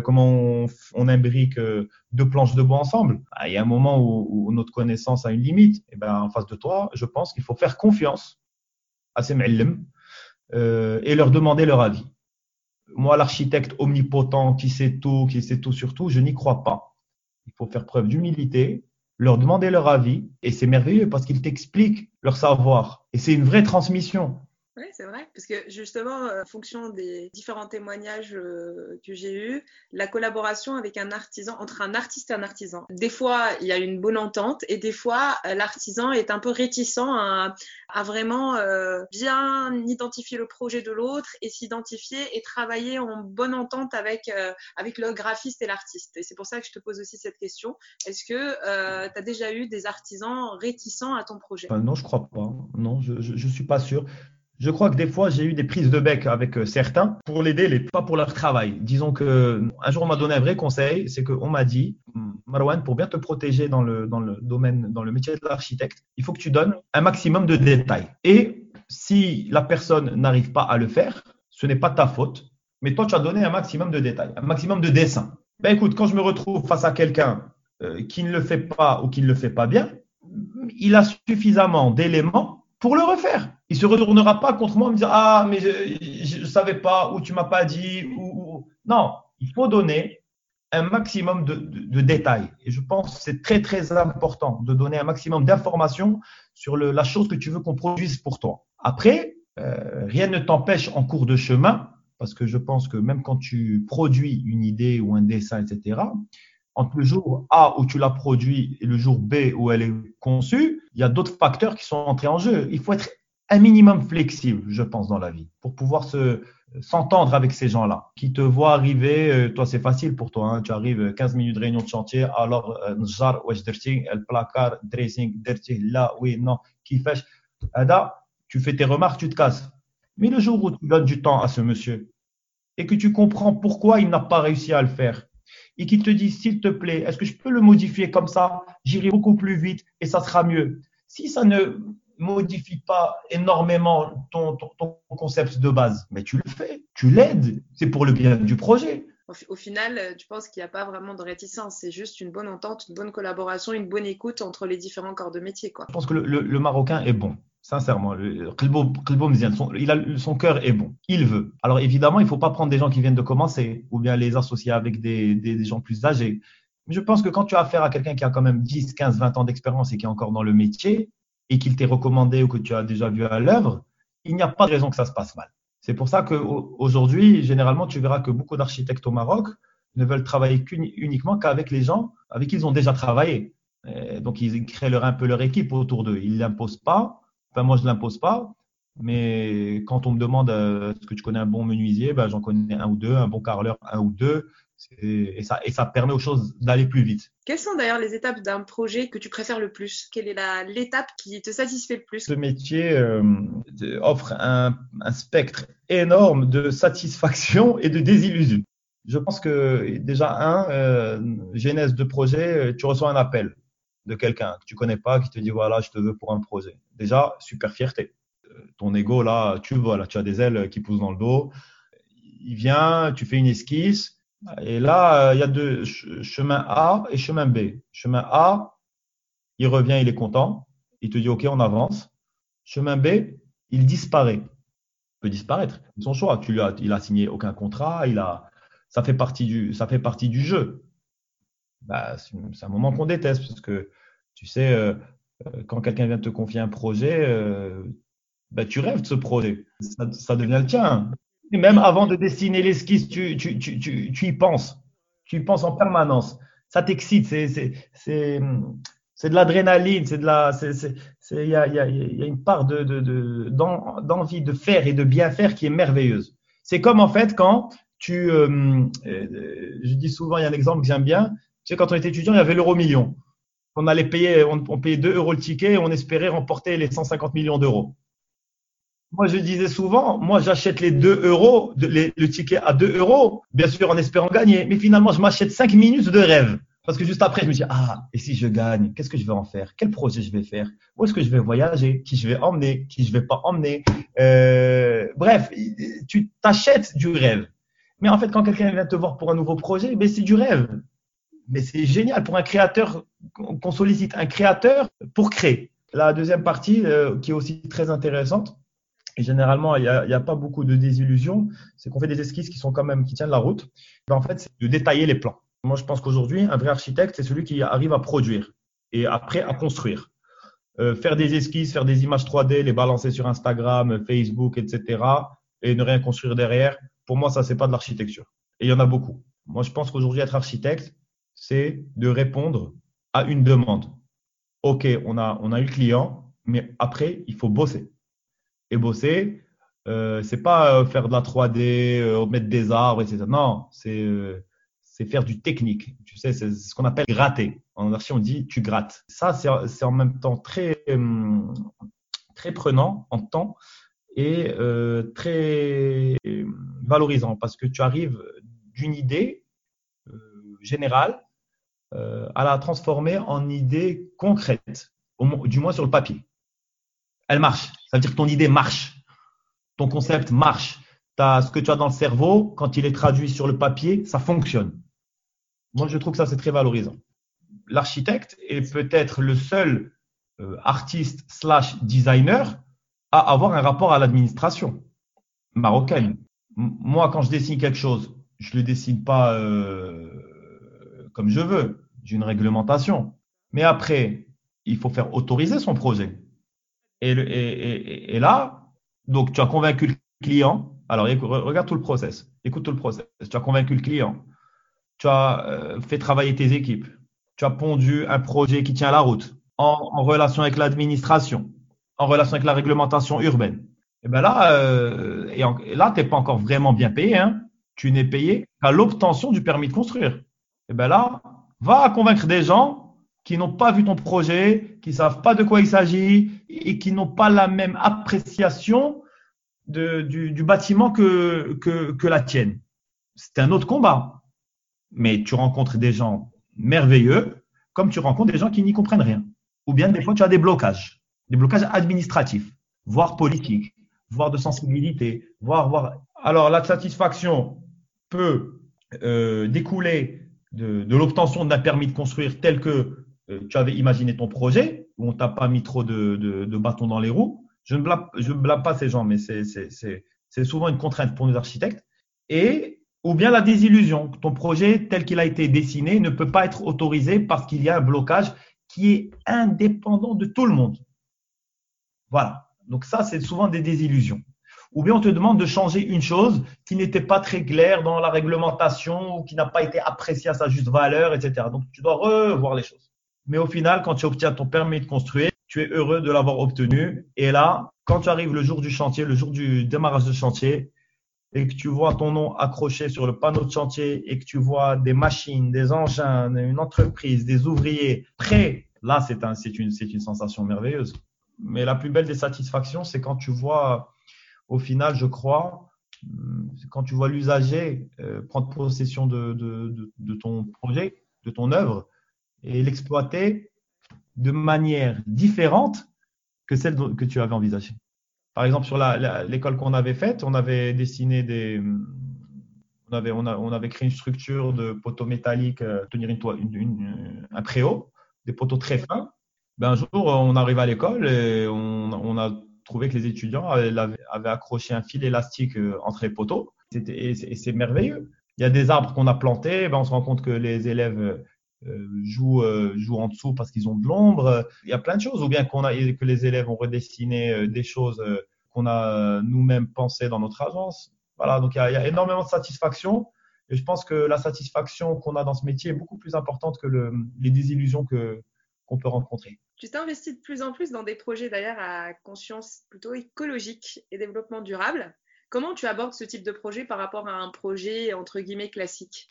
comment on, imbrique euh, deux planches de bois ensemble? Ah, il y a un moment où, notre connaissance a une limite. Et eh ben, en face de toi, je pense qu'il faut faire confiance à ces mu'allim euh, et leur demander leur avis. Moi, l'architecte omnipotent qui sait tout, qui sait tout sur tout, je n'y crois pas. Il faut faire preuve d'humilité, leur demander leur avis, et c'est merveilleux parce qu'ils t'expliquent leur savoir. Et c'est une vraie transmission. Oui, c'est vrai, parce que justement, euh, en fonction des différents témoignages euh, que j'ai eus, la collaboration avec un artisan, entre un artiste et un artisan, des fois, il y a une bonne entente et des fois, euh, l'artisan est un peu réticent à, vraiment bien identifier le projet de l'autre et s'identifier et travailler en bonne entente avec, avec le graphiste et l'artiste. Et c'est pour ça que je te pose aussi cette question. Est-ce que tu as déjà eu des artisans réticents à ton projet? Non, je crois pas. Non, je ne suis pas sûr. Je crois que des fois, j'ai eu des prises de bec avec euh, certains pour l'aider, pas pour leur travail. Disons que un jour, on m'a donné un vrai conseil, c'est qu'on m'a dit, Marwan, pour bien te protéger dans le, dans le domaine, dans le métier de l'architecte, il faut que tu donnes un maximum de détails. Et si la personne n'arrive pas à le faire, ce n'est pas ta faute, mais toi, tu as donné un maximum de détails, un maximum de dessins. Ben écoute, quand je me retrouve face à quelqu'un euh, qui ne le fait pas ou qui ne le fait pas bien, il a suffisamment d'éléments pour le refaire. Il se retournera pas contre moi en me disant ah mais je ne savais pas ou tu m'as pas dit ou, non il faut donner un maximum de, détails et je pense que c'est très très important de donner un maximum d'informations sur la chose que tu veux qu'on produise pour toi. Après euh, rien ne t'empêche en cours de chemin parce que je pense que même quand tu produis une idée ou un dessin etc entre le jour A où tu l'as produit et le jour B où elle est conçue, il y a d'autres facteurs qui sont entrés en jeu. Il faut être un minimum flexible, je pense, dans la vie, pour pouvoir se s'entendre avec ces gens-là, qui te voient arriver, euh, toi c'est facile pour toi, hein, tu arrives 15 minutes de réunion de chantier, alors euh, njar, wesh le placard, dressing, dirty, là, oui, non, qui fait, tu fais tes remarques, tu te casses. Mais le jour où tu donnes du temps à ce monsieur, et que tu comprends pourquoi il n'a pas réussi à le faire et qu'il te dit, s'il te plaît, est-ce que je peux le modifier comme ça? J'irai beaucoup plus vite et ça sera mieux. Si ça ne modifie pas énormément ton, ton, concept de base, mais tu le fais, tu l'aides, c'est pour le bien du projet. Au, final, euh, tu penses qu'il n'y a pas vraiment de réticence, c'est juste une bonne entente, une bonne collaboration, une bonne écoute entre les différents corps de métier. Quoi. Je pense que le, Marocain est bon. Sincèrement, il a, son cœur est bon. Il veut. Alors évidemment, il ne faut pas prendre des gens qui viennent de commencer ou bien les associer avec des, gens plus âgés. je pense que quand tu as affaire à quelqu'un qui a quand même 10, 15, 20 ans d'expérience et qui est encore dans le métier et qu'il t'est recommandé ou que tu as déjà vu à l'œuvre, il n'y a pas de raison que ça se passe mal. C'est pour ça qu'aujourd'hui, généralement, tu verras que beaucoup d'architectes au Maroc ne veulent travailler uniquement qu'avec les gens avec qui ils ont déjà travaillé. donc, ils créent leur, un peu leur équipe autour d'eux. Ils ne l'imposent pas. Enfin, moi, je ne l'impose pas. Mais quand on me demande euh, est-ce que tu connais un bon menuisier, ben, j'en connais un ou deux, un bon carreleur, un ou deux. Et ça, et ça permet aux choses d'aller plus vite. Quelles sont d'ailleurs les étapes d'un projet que tu préfères le plus? Quelle est l'étape qui te satisfait le plus? Ce métier euh, offre un, un, spectre énorme de satisfaction et de désillusion. Je pense que déjà, un, euh, genèse de projet, tu reçois un appel de quelqu'un que tu connais pas qui te dit voilà, je te veux pour un projet. Déjà, super fierté. Euh, ton ego, là, tu vois, là, tu as des ailes qui poussent dans le dos. Il vient, tu fais une esquisse. Et là, euh, il y a deux chemin A et chemin B. Chemin A, il revient, il est content. Il te dit OK, on avance. Chemin B, il disparaît. Il peut disparaître. Son choix. Tu lui as, il a signé aucun contrat. Il a, ça fait partie du, ça fait partie du jeu. Bah, c'est un moment qu'on déteste parce que tu sais, euh, euh, quand quelqu'un vient te confier un projet, euh, bah, tu rêves de ce projet. Ça, devient le tien. Même avant de dessiner l'esquisse, tu, tu, y penses. Tu y penses en permanence. Ça t'excite. C'est, de l'adrénaline. C'est il y a, une part de, de, de, d'envie de faire et de bien faire qui est merveilleuse. C'est comme en fait quand tu, je dis souvent, il y a un exemple que j'aime bien. Quand on était étudiant, il y avait l'euro million on allait payer, on, payait 2 euros le ticket et on espérait remporter les 150 millions d'euros. Moi, je disais souvent, moi, j'achète les 2 euros, le ticket à 2 euros, bien sûr, en espérant gagner. Mais finalement, je m'achète 5 minutes de rêve. Parce que juste après, je me dis, ah, et si je gagne, qu'est-ce que je vais en faire? Quel projet je vais faire? Où est-ce que je vais voyager? Qui je vais emmener? Qui je vais pas emmener? Euh, Bref, tu t'achètes du rêve. Mais en fait, quand quelqu'un vient te voir pour un nouveau projet, ben, c'est du rêve mais c'est génial pour un créateur qu'on sollicite un créateur pour créer. La deuxième partie euh, qui est aussi très intéressante, et généralement il n'y a, pas beaucoup de désillusions, c'est qu'on fait des esquisses qui sont quand même qui tiennent la route. Ben, en fait, c'est de détailler les plans. Moi, je pense qu'aujourd'hui, un vrai architecte, c'est celui qui arrive à produire et après à construire. Euh, faire des esquisses, faire des images 3D, les balancer sur Instagram, Facebook, etc. et ne rien construire derrière. Pour moi, ça c'est pas de l'architecture. Et il y en a beaucoup. Moi, je pense qu'aujourd'hui, être architecte, c'est de répondre à une demande. OK, on a, on a eu le client, mais après, il faut bosser. Et bosser, euh, c'est pas euh, faire de la 3D, euh, mettre des arbres, etc. Non, c'est euh, c'est faire du technique. Tu sais, c'est ce qu'on appelle gratter. En archi, on dit tu grattes. Ça, c'est en même temps très, hum, très prenant en temps et très valorisant parce que tu arrives d'une idée générale euh, à la transformer en idée concrète, du moins sur le papier. Elle marche. Ça veut dire que ton idée marche. Ton concept marche. As ce que tu as dans le cerveau, quand il est traduit sur le papier, ça fonctionne. Moi, je trouve que ça, c'est très valorisant. L'architecte est peut-être le seul euh, artiste slash designer à avoir un rapport à l'administration marocaine. moi, quand je dessine quelque chose, je ne le dessine pas euh, comme je veux j'ai une réglementation. Mais après, il faut faire autoriser son projet. Et, là, donc tu as convaincu le client. Alors, regarde tout le process. Écoute tout le process. Tu as convaincu le client. Tu as euh, fait travailler tes équipes. Tu as pondu un projet qui tient la route en, relation avec l'administration, en relation avec la réglementation urbaine. Et bien là, euh, et, là, tu n'es pas encore vraiment bien payé. Hein. Tu n'es payé qu'à l'obtention du permis de construire. Et bien là, Va convaincre des gens qui n'ont pas vu ton projet, qui ne savent pas de quoi il s'agit et qui n'ont pas la même appréciation du, bâtiment que, la tienne. c'est un autre combat. Mais tu rencontres des gens merveilleux, comme tu rencontres des gens qui n'y comprennent rien. Ou bien des fois, tu as des blocages, des blocages administratifs, voire politiques, voire de sensibilité, voire, voire. Alors, la satisfaction peut euh, découler de, l'obtention d'un permis de construire tel que euh, tu avais imaginé ton projet, où on t'a pas mis trop de, de, bâtons dans les roues. Je ne blâme, je pas ces gens, mais c'est souvent une contrainte pour nos architectes. Et ou bien la désillusion. Ton projet tel qu'il a été dessiné ne peut pas être autorisé parce qu'il y a un blocage qui est indépendant de tout le monde. Voilà. Donc ça, c'est souvent des désillusions. Ou bien on te demande de changer une chose qui n'était pas très claire dans la réglementation ou qui n'a pas été appréciée à sa juste valeur, etc. Donc tu dois revoir les choses. Mais au final, quand tu obtiens ton permis de construire, tu es heureux de l'avoir obtenu. Et là, quand tu arrives le jour du chantier, le jour du démarrage de chantier, et que tu vois ton nom accroché sur le panneau de chantier et que tu vois des machines, des engins, une entreprise, des ouvriers prêts, là, c'est un, une, une sensation merveilleuse. Mais la plus belle des satisfactions, c'est quand tu vois, au final, je crois, quand tu vois l'usager euh, prendre possession de, ton projet, de ton œuvre, et l'exploiter de manière différente que celle que tu avais envisagée. Par exemple, sur l'école qu'on avait faite, on avait dessiné des. On avait, on, avait créé une structure de poteaux métalliques, euh, tenir une, une, un préau, des poteaux très fins. Ben, un jour, on arrive à l'école et on, a trouvé que les étudiants avaient, accroché un fil élastique euh, entre les poteaux. Et c'est merveilleux. Il y a des arbres qu'on a plantés, ben, on se rend compte que les élèves euh, jouent, jouent en dessous parce qu'ils ont de l'ombre. Il y a plein de choses. Ou bien qu'on a, que les élèves ont redessiné des choses qu'on a nous-mêmes pensé dans notre agence. Voilà, donc il y, a, énormément de satisfaction. Et je pense que la satisfaction qu'on a dans ce métier est beaucoup plus importante que les désillusions que, qu'on peut rencontrer. Tu t'investis de plus en plus dans des projets d'ailleurs à conscience plutôt écologique et développement durable. Comment tu abordes ce type de projet par rapport à un projet entre guillemets classique?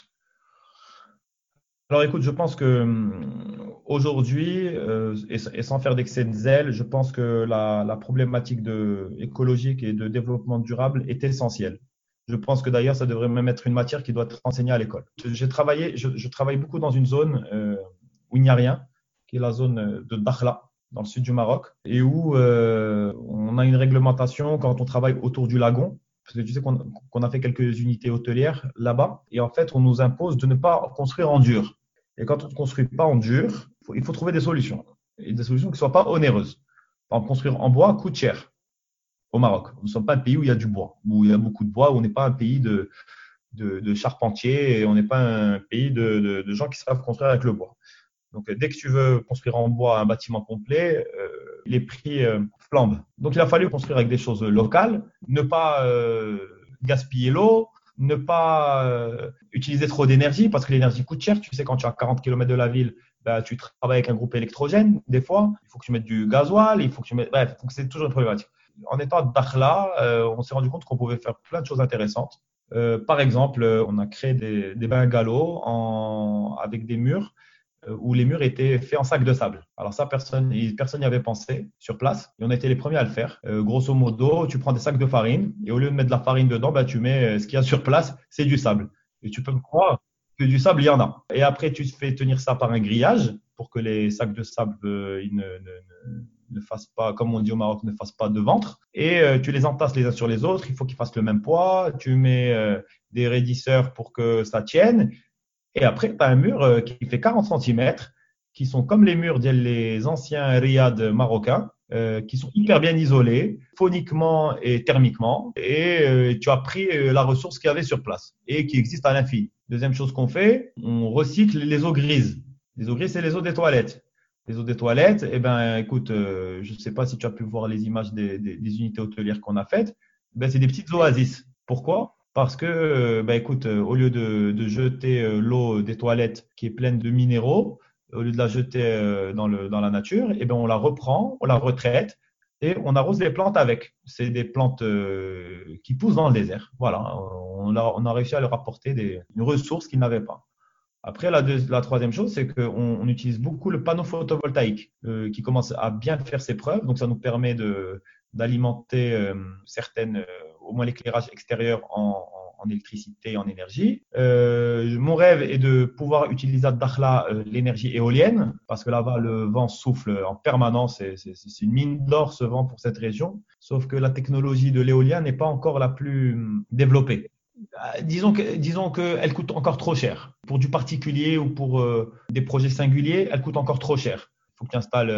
Alors écoute, je pense que hum, aujourd'hui, euh, et, sans faire d'excès de zèle, je pense que la, problématique de, écologique et de développement durable est essentielle. Je pense que d'ailleurs, ça devrait même être une matière qui doit être enseignée à l'école. J'ai travaillé, je, travaille beaucoup dans une zone euh, où il n'y a rien, qui est la zone de Dakhla, dans le sud du Maroc, et où euh, on a une réglementation quand on travaille autour du lagon, parce que tu sais qu'on a fait quelques unités hôtelières là-bas, et en fait, on nous impose de ne pas construire en dur. Et quand on ne construit pas en dur, il faut trouver des solutions. Et des solutions qui ne soient pas onéreuses. Construire en bois coûte cher au Maroc. Nous ne sommes pas un pays où il y a du bois, où il y a beaucoup de bois, où on n'est pas un pays de, de, charpentiers et on n'est pas un pays de, de, gens qui savent construire avec le bois. Donc, dès que tu veux construire en bois un bâtiment complet, euh, les prix euh, flambent. Donc, il a fallu construire avec des choses locales, ne pas euh, gaspiller l'eau, ne pas euh, utiliser trop d'énergie parce que l'énergie coûte cher. Tu sais, quand tu as 40 km de la ville, bah, tu travailles avec un groupe électrogène, des fois. Il faut que tu mettes du gasoil, il faut que tu mettes. Bref, c'est toujours une problématique. En étant à Dakhla, euh, on s'est rendu compte qu'on pouvait faire plein de choses intéressantes. Euh, par exemple, on a créé des, des bungalows avec des murs euh, où les murs étaient faits en sac de sable. Alors ça, personne personne n'y avait pensé sur place et on a été les premiers à le faire. Euh, grosso modo, tu prends des sacs de farine et au lieu de mettre de la farine dedans, bah, tu mets euh, ce qu'il y a sur place, c'est du sable. Et tu peux me croire que du sable, il y en a. Et après, tu fais tenir ça par un grillage pour que les sacs de sable ils ne, ne, ne, fassent pas, comme on dit au Maroc, ne fassent pas de ventre. Et tu les entasses les uns sur les autres. Il faut qu'ils fassent le même poids. Tu mets des raidisseurs pour que ça tienne. Et après, tu as un mur euh, qui fait 40 cm, qui sont comme les murs des anciens riad marocains, euh, qui sont hyper bien isolés, phoniquement et thermiquement. Et euh, tu as pris la ressource qu'il y avait sur place et qui existe à l'infini. Deuxième chose qu'on fait, on recycle les eaux grises. Les eaux grises, c'est les eaux des toilettes. Les eaux des toilettes, eh ben, écoute, je ne sais pas si tu as pu voir les images des, des, des unités hôtelières qu'on a faites. Ben, c'est des petites oasis. Pourquoi? Parce que, bah, écoute, euh, au lieu de, de jeter euh, l'eau des toilettes qui est pleine de minéraux, au lieu de la jeter dans, le, dans la nature, eh ben, on la reprend, on la retraite et on arrose les plantes avec. C'est des plantes qui poussent dans le désert. Voilà, on a, on a réussi à leur apporter des, une ressource qu'ils n'avaient pas. Après, la, la troisième chose, c'est qu'on on utilise beaucoup le panneau photovoltaïque qui commence à bien faire ses preuves. Donc, ça nous permet d'alimenter certaines au moins l'éclairage extérieur en, en électricité et en énergie. Euh, mon rêve est de pouvoir utiliser à Dakhla euh, l'énergie éolienne, parce que là-bas, le vent souffle en permanence. C'est une mine d'or, ce vent, pour cette région. Sauf que la technologie de l'éolien n'est pas encore la plus hum, développée. Euh, disons que disons qu'elle coûte encore trop cher. Pour du particulier ou pour des projets singuliers, elle coûte encore trop cher. Faut que tu installes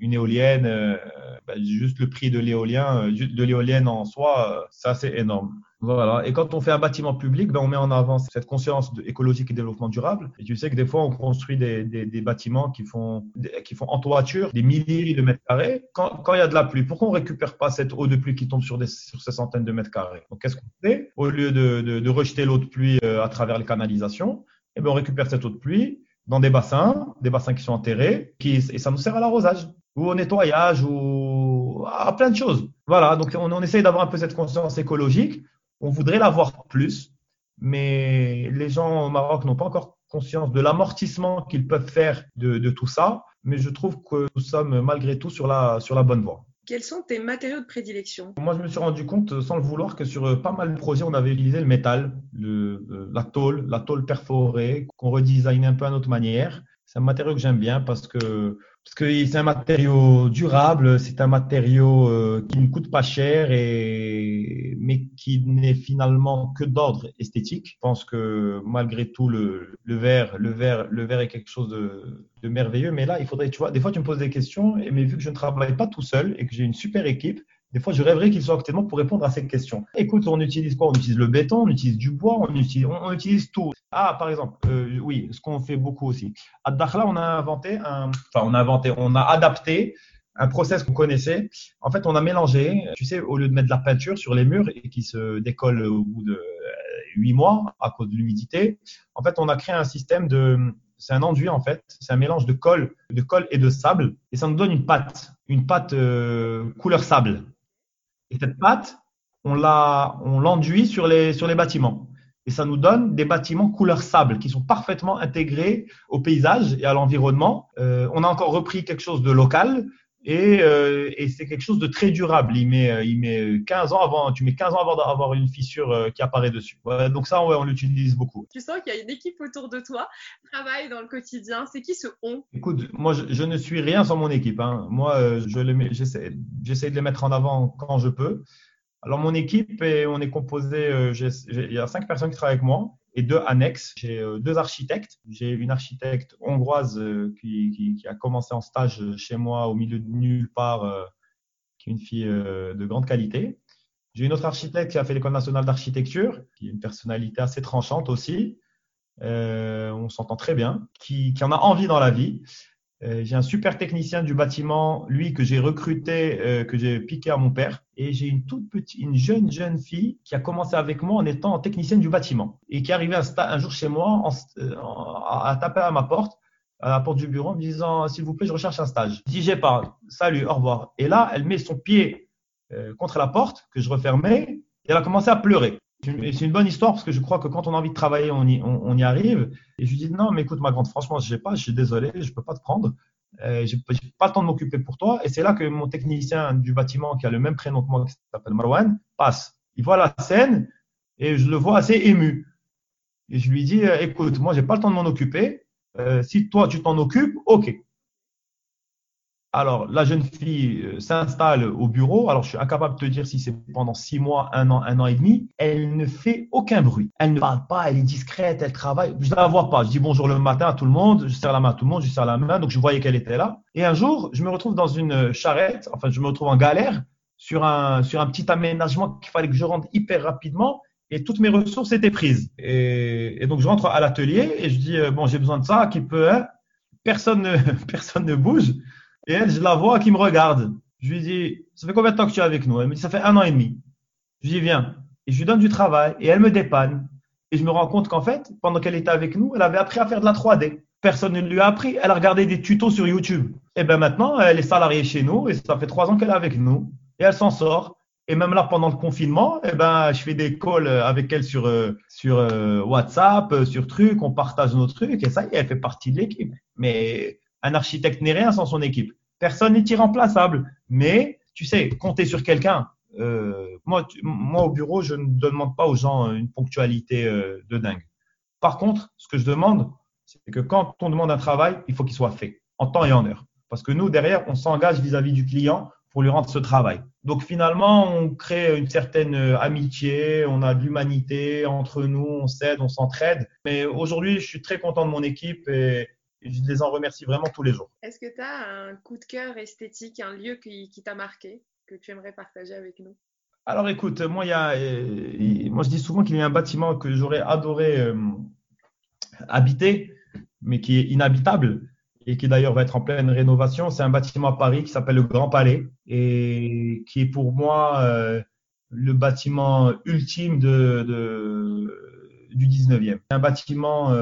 une éolienne bah, juste le prix de l'éolien, euh, de l'éolienne en soi, ça c'est énorme. Voilà. Et quand on fait un bâtiment public, ben, on met en avant cette conscience écologique et développement durable. Et tu sais que des fois, on construit des, des, bâtiments qui font, qui font en toiture des milliers de mètres carrés quand, quand il y a de la pluie. Pourquoi on récupère pas cette eau de pluie qui tombe sur, des, sur ces centaines de mètres carrés? Donc, qu'est-ce qu'on fait? Au lieu de, de, de rejeter l'eau de pluie euh, à travers les canalisations, eh ben, on récupère cette eau de pluie dans des bassins, des bassins qui sont enterrés, qui, et ça nous sert à l'arrosage ou au nettoyage ou à plein de choses. Voilà, donc on, on essaye d'avoir un peu cette conscience écologique. On voudrait l'avoir plus, mais les gens au Maroc n'ont pas encore conscience de l'amortissement qu'ils peuvent faire de, de, tout ça. Mais je trouve que nous sommes malgré tout sur la, sur la bonne voie. Quels sont tes matériaux de prédilection? Moi, je me suis rendu compte, sans le vouloir, que sur pas mal de projets, on avait utilisé le métal, euh, la tôle, la tôle perforée, qu'on redesignait un peu à notre manière. C'est un matériau que j'aime bien parce que parce que c'est un matériau durable, c'est un matériau euh, qui ne coûte pas cher et mais qui n'est finalement que d'ordre esthétique. Je pense que malgré tout le, le verre, le verre, le verre est quelque chose de, merveilleux. Mais là, il faudrait, tu vois, des fois tu me poses des questions, mais vu que je ne travaille pas tout seul et que j'ai une super équipe, des fois, je rêverais qu'il soit à pour répondre à ces questions. Écoute, on utilise quoi? On utilise le béton, on utilise du bois, on utilise, on, utilise tout. Ah, par exemple, euh, oui, ce qu'on fait beaucoup aussi. À Dakhla, on a inventé un, enfin, on a inventé, on a adapté un process qu'on connaissait. En fait, on a mélangé, tu sais, au lieu de mettre de la peinture sur les murs et qui se décolle au bout de huit mois à cause de l'humidité, en fait, on a créé un système de, c'est un enduit en fait, c'est un mélange de colle, de colle et de sable, et ça nous donne une pâte, une pâte euh, couleur sable. Et cette pâte, on l'a, on l'enduit sur les, sur les bâtiments. Et ça nous donne des bâtiments couleur sable qui sont parfaitement intégrés au paysage et à l'environnement. Euh, on a encore repris quelque chose de local et, euh, et c'est quelque chose de très durable. Il met, euh, il met 15 ans avant, tu mets 15 ans avant d'avoir une fissure euh, qui apparaît dessus. Donc ça, ouais, on l'utilise beaucoup. Tu sens qu'il y a une équipe autour de toi, travaille dans le quotidien. C'est qui ce on? Écoute, moi, je, je, ne suis rien sans mon équipe. Hein. Moi, euh, je j'essaie, j'essaie de les mettre en avant quand je peux. Alors mon équipe, est, on est composé, euh, il y a cinq personnes qui travaillent avec moi et deux annexes. J'ai euh, deux architectes. J'ai une architecte hongroise euh, qui, a commencé en stage chez moi au milieu de nulle part, euh, qui est une fille de grande qualité. J'ai une autre architecte qui a fait l'école nationale d'architecture, qui est une personnalité assez tranchante aussi. on s'entend très bien, qui en a envie dans la vie. Euh, j'ai un super technicien du bâtiment, lui que j'ai recruté, euh, que j'ai piqué à mon père. Et j'ai une toute petite, une jeune jeune fille qui a commencé avec moi en étant technicienne du bâtiment et qui est arrivée un, jour chez moi en, euh, à taper à ma porte, à la porte du bureau, en me disant s'il vous plaît, je recherche un stage. Je dis j'ai pas, salut, au revoir. Et là, elle met son pied euh, contre la porte que je refermais et elle a commencé à pleurer. C'est une bonne histoire parce que je crois que quand on a envie de travailler, on y, on, y arrive. Et je lui dis non, mais écoute, ma grande, franchement, je pas, je suis désolé, je peux pas te prendre. Euh, j'ai pas le temps de m'occuper pour toi. Et c'est là que mon technicien du bâtiment, qui a le même prénom que moi, qui s'appelle Marwan, passe. Il voit la scène et je le vois assez ému. Et je lui dis, euh, écoute, moi, j'ai pas le temps de m'en occuper. Euh, si toi, tu t'en occupes, ok. Alors, la jeune fille euh, s'installe au bureau. Alors, je suis incapable de te dire si c'est pendant six mois, un an, un an et demi. Elle ne fait aucun bruit. Elle ne parle pas, elle est discrète, elle travaille. Je ne la vois pas. Je dis bonjour le matin à tout le monde. Je serre la main à tout le monde, je serre la main. Donc, je voyais qu'elle était là. Et un jour, je me retrouve dans une charrette. Enfin, je me retrouve en galère sur un, sur un petit aménagement qu'il fallait que je rentre hyper rapidement. Et toutes mes ressources étaient prises. Et, donc, je rentre à l'atelier et je dis, euh, bon, j'ai besoin de ça, qui peut, hein personne ne, personne ne bouge. Et elle, je la vois qui me regarde. Je lui dis, ça fait combien de temps que tu es avec nous? Elle me dit, ça fait un an et demi. Je lui dis, viens. Et je lui donne du travail et elle me dépanne. Et je me rends compte qu'en fait, pendant qu'elle était avec nous, elle avait appris à faire de la 3D. Personne ne lui a appris. Elle a regardé des tutos sur YouTube. Et ben maintenant, elle est salariée chez nous et ça fait trois ans qu'elle est avec nous. Et elle s'en sort. Et même là, pendant le confinement, eh ben, je fais des calls avec elle sur, sur WhatsApp, sur trucs, on partage nos trucs et ça y est, elle fait partie de l'équipe. Mais un architecte n'est rien sans son équipe. Personne n'est irremplaçable. Mais, tu sais, compter sur quelqu'un, euh, moi, moi, au bureau, je ne demande pas aux gens une ponctualité de dingue. Par contre, ce que je demande, c'est que quand on demande un travail, il faut qu'il soit fait en temps et en heure. Parce que nous, derrière, on s'engage vis-à-vis du client pour lui rendre ce travail. Donc finalement, on crée une certaine amitié, on a de l'humanité entre nous, on s'aide, on s'entraide. Mais aujourd'hui, je suis très content de mon équipe et je les en remercie vraiment tous les jours. Est-ce que tu as un coup de cœur esthétique, un lieu qui, t'a marqué, que tu aimerais partager avec nous? Alors écoute, moi, y a, euh, moi je dis souvent qu'il y a un bâtiment que j'aurais adoré euh, habiter, mais qui est inhabitable et qui d'ailleurs va être en pleine rénovation. C'est un bâtiment à Paris qui s'appelle le Grand Palais et qui est pour moi euh, le bâtiment ultime de, de, du 19e. Un bâtiment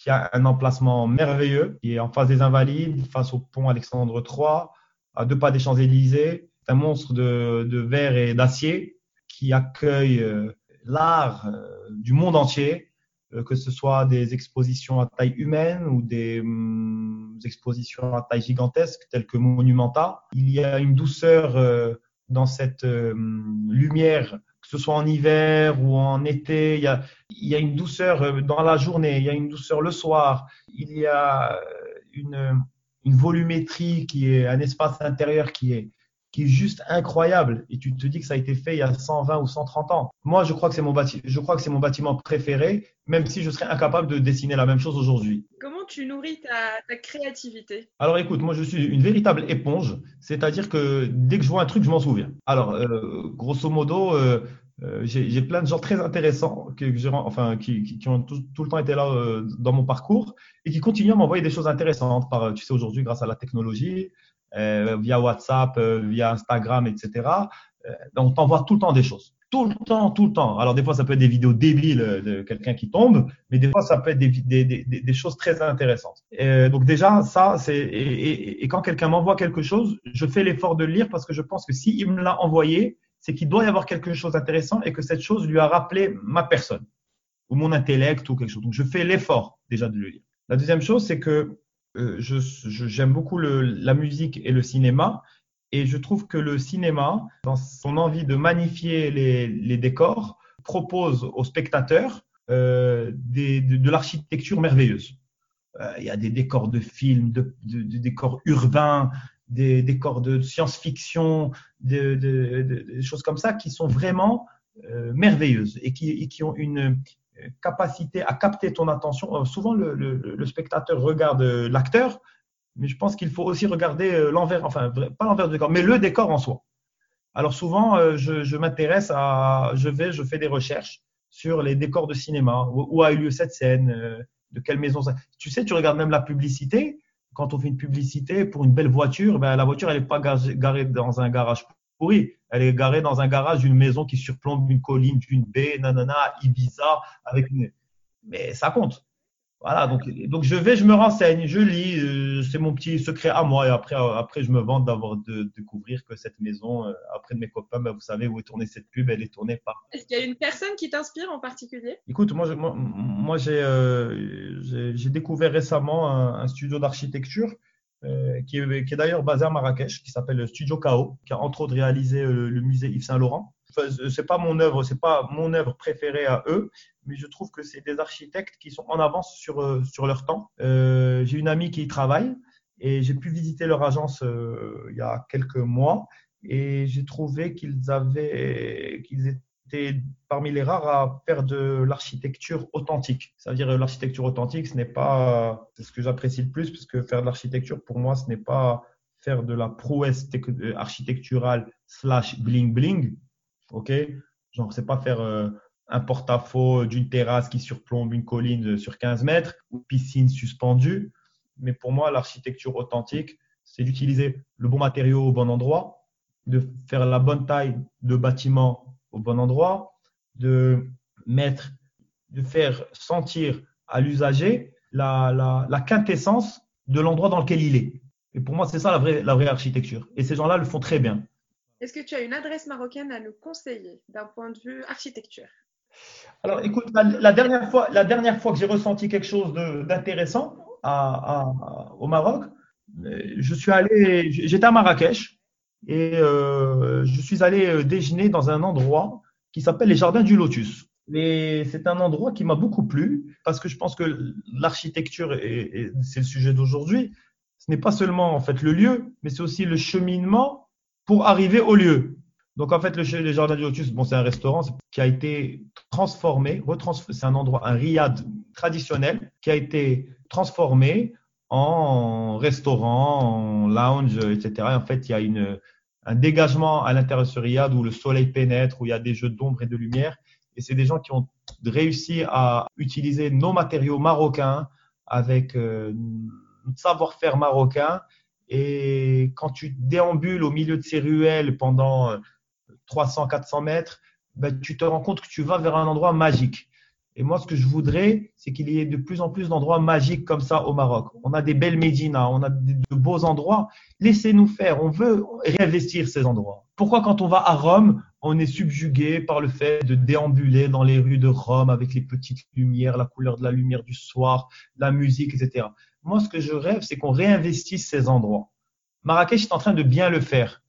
qui a un emplacement merveilleux, qui est en face des Invalides, face au pont Alexandre III, à deux pas des Champs-Élysées. C'est un monstre de, de verre et d'acier qui accueille euh, l'art euh, du monde entier, euh, que ce soit des expositions à taille humaine ou des hum, expositions à taille gigantesque telles que Monumenta. Il y a une douceur dans cette lumière que ce soit en hiver ou en été. Il y a, une douceur euh, dans la journée, il y a une douceur le soir, il y a euh, une volumétrie qui est un espace intérieur qui est, qui est juste incroyable. Et tu te dis que ça a été fait il y a 120 ou 130 ans. Moi, je crois que c'est mon, je crois que c'est mon bâtiment préféré, même si je serais incapable de dessiner la même chose aujourd'hui. Comment tu nourris ta, ta, créativité? Alors écoute, moi je suis une véritable éponge, c'est-à-dire que dès que je vois un truc, je m'en souviens. Alors, euh, grosso modo, euh, euh, j'ai plein de gens très intéressants que, enfin, qui, qui, ont tout, tout, le temps été là euh, dans mon parcours et qui continuent à m'envoyer des choses intéressantes par, tu sais, aujourd'hui, grâce à la technologie, via WhatsApp, euh, via Instagram, etc. Euh, on t'envoie tout le temps des choses. Tout le temps, tout le temps. Alors, des fois, ça peut être des vidéos débiles de quelqu'un qui tombe, mais des fois, ça peut être des, choses très intéressantes. donc, déjà, ça, c'est. Et, quand quelqu'un m'envoie quelque chose, je fais l'effort de le lire parce que je pense que s'il me l'a envoyé, c'est qu'il doit y avoir quelque chose d'intéressant et que cette chose lui a rappelé ma personne ou mon intellect ou quelque chose. Donc, je fais l'effort déjà de le lire. La deuxième chose, c'est que euh, j'aime beaucoup la musique et le cinéma. Et je trouve que le cinéma, dans son envie de magnifier les, décors, propose aux spectateurs euh, de, l'architecture merveilleuse. Euh, il y a des décors de films, de, décors urbains, des décors de science-fiction, des de, choses comme ça qui sont vraiment euh, merveilleuses et qui, et qui, ont une capacité à capter ton attention. Euh, souvent, le, le, spectateur regarde euh, l'acteur, mais je pense qu'il faut aussi regarder euh, l'envers, enfin, pas l'envers du décor, mais le décor en soi. Alors souvent, je, je m'intéresse à, je vais, je fais des recherches sur les décors de cinéma, où, où a eu lieu cette scène, de quelle maison ça. Tu sais, tu regardes même la publicité. Quand on fait une publicité pour une belle voiture, ben, la voiture, elle n'est pas garée dans un garage pourri. Elle est garée dans un garage d'une maison qui surplombe une colline, d'une baie, nanana, Ibiza, avec une... Mais ça compte. Voilà, donc, donc je vais, je me renseigne, je lis, euh, c'est mon petit secret à moi. Et après, euh, après je me vante d'avoir de, découvrir que cette maison, euh, après de mes copains, ben, vous savez où est tournée cette pub, elle est tournée par. Est-ce qu'il y a une personne qui t'inspire en particulier? Écoute, moi, moi, moi j'ai euh, découvert récemment un, un studio d'architecture euh, qui est, qui est d'ailleurs basé à Marrakech, qui s'appelle Studio KO, qui a entre autres réalisé euh, le musée Yves Saint Laurent. Enfin, c'est pas mon œuvre, c'est pas mon œuvre préférée à eux, mais je trouve que c'est des architectes qui sont en avance sur euh, sur leur temps. Euh, j'ai une amie qui y travaille et j'ai pu visiter leur agence euh, il y a quelques mois et j'ai trouvé qu'ils avaient qu'ils étaient parmi les rares à faire de l'architecture authentique. C'est-à-dire l'architecture authentique, ce n'est pas ce que j'apprécie le plus, parce que faire de l'architecture, pour moi, ce n'est pas faire de la prouesse architecturale slash bling bling. OK? Genre, c'est pas faire euh, un porte-à-faux d'une terrasse qui surplombe une colline sur 15 mètres ou piscine suspendue. Mais pour moi, l'architecture authentique, c'est d'utiliser le bon matériau au bon endroit, de faire la bonne taille de bâtiment au bon endroit, de mettre, de faire sentir à l'usager la, la, la, quintessence de l'endroit dans lequel il est. Et pour moi, c'est ça la vraie, la vraie architecture. Et ces gens-là le font très bien. Est-ce que tu as une adresse marocaine à nous conseiller d'un point de vue architecture? Alors, écoute, la, la, dernière fois, la dernière fois que j'ai ressenti quelque chose d'intéressant à, à, au Maroc, euh, je suis allé, j'étais à Marrakech et euh, je suis allé euh, déjeuner dans un endroit qui s'appelle les Jardins du Lotus. Et c'est un endroit qui m'a beaucoup plu parce que je pense que l'architecture, et c'est le sujet d'aujourd'hui, ce n'est pas seulement en fait le lieu, mais c'est aussi le cheminement pour arriver au lieu. Donc en fait, le, les Jardins du Lotus, bon, c'est un restaurant qui a été transformé, c'est un endroit, un riad traditionnel qui a été transformé en restaurant, en lounge, etc. en fait, il y a une, un dégagement à l'intérieur de ce riad où le soleil pénètre, où il y a des jeux d'ombre et de lumière. Et c'est des gens qui ont réussi à utiliser nos matériaux marocains avec euh, savoir-faire marocain. Et quand tu déambules au milieu de ces ruelles pendant 300, euh, 400 mètres, ben, tu te rends compte que tu vas vers un endroit magique. Et moi, ce que je voudrais, c'est qu'il y ait de plus en plus d'endroits magiques comme ça au Maroc. On a des belles médinas, on a de beaux endroits. Laissez-nous faire. On veut réinvestir ces endroits. Pourquoi, quand on va à Rome, on est subjugué par le fait de déambuler dans les rues de Rome avec les petites lumières, la couleur de la lumière du soir, la musique, etc. Moi, ce que je rêve, c'est qu'on réinvestisse ces endroits. Marrakech est en train de bien le faire.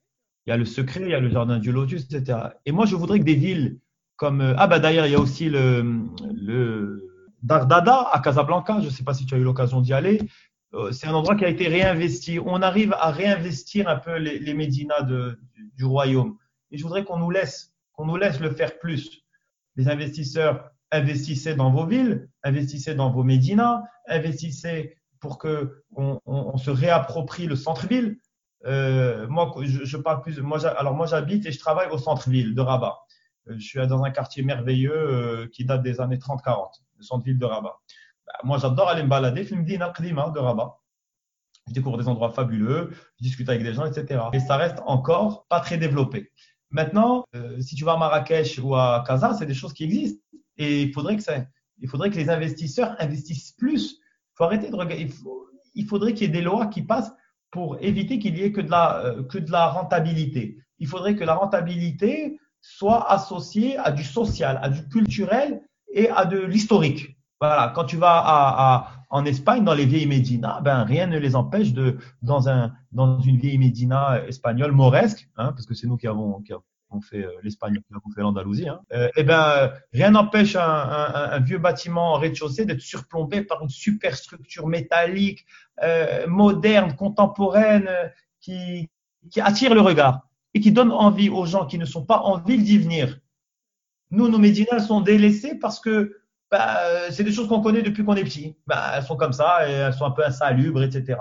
Il y a le secret, il y a le jardin du lotus, etc. Et moi, je voudrais que des villes euh, ah bah d'ailleurs il y a aussi le, le Dardada à Casablanca. Je ne sais pas si tu as eu l'occasion d'y aller. Euh, c'est un endroit qui a été réinvesti. On arrive à réinvestir un peu les, les médinas du, royaume. Et je voudrais qu'on nous laisse, qu'on nous laisse le faire plus. Les investisseurs investissez dans vos villes, investissez dans vos médinas, investissez pour que on, se réapproprie le centre-ville. Euh. Moi, alors moi, j'habite et je travaille au centre-ville de Rabat. Euh, je suis dans un quartier merveilleux euh, qui date des années 30-40, le centre-ville de Rabat. Bah, moi, j'adore aller me balader, film de Rabat. Je découvre des endroits fabuleux, je discute avec des gens, etc. Et ça reste encore pas très développé. Maintenant, euh, si tu vas à Marrakech ou à Casa, c'est des choses qui existent. Et il faudrait que, les investisseurs investissent plus. Il faudrait qu'il y ait des lois qui passent pour éviter qu'il y ait que de la rentabilité. Il faudrait que la rentabilité soit associé à du social, à du culturel et à de l'historique. Voilà, quand tu vas à, à, en Espagne, dans les vieilles médinas, ben rien ne les empêche de dans un dans une vieille médina espagnole mauresque, hein, parce que c'est nous qui avons, qui avons fait euh, l'Espagne, qui avons fait l'Andalousie. Hein, euh, eh ben rien n'empêche un, un, un, vieux bâtiment en rez-de-chaussée d'être surplombé par une superstructure métallique, euh, moderne, contemporaine, qui qui attire le regard et qui donne envie aux gens qui ne sont pas en ville d'y venir. Nous, nos médinas sont délaissés parce que bah, c'est des choses qu'on connaît depuis qu'on est petit. Bah, elles sont comme ça elles sont un peu insalubres, etc.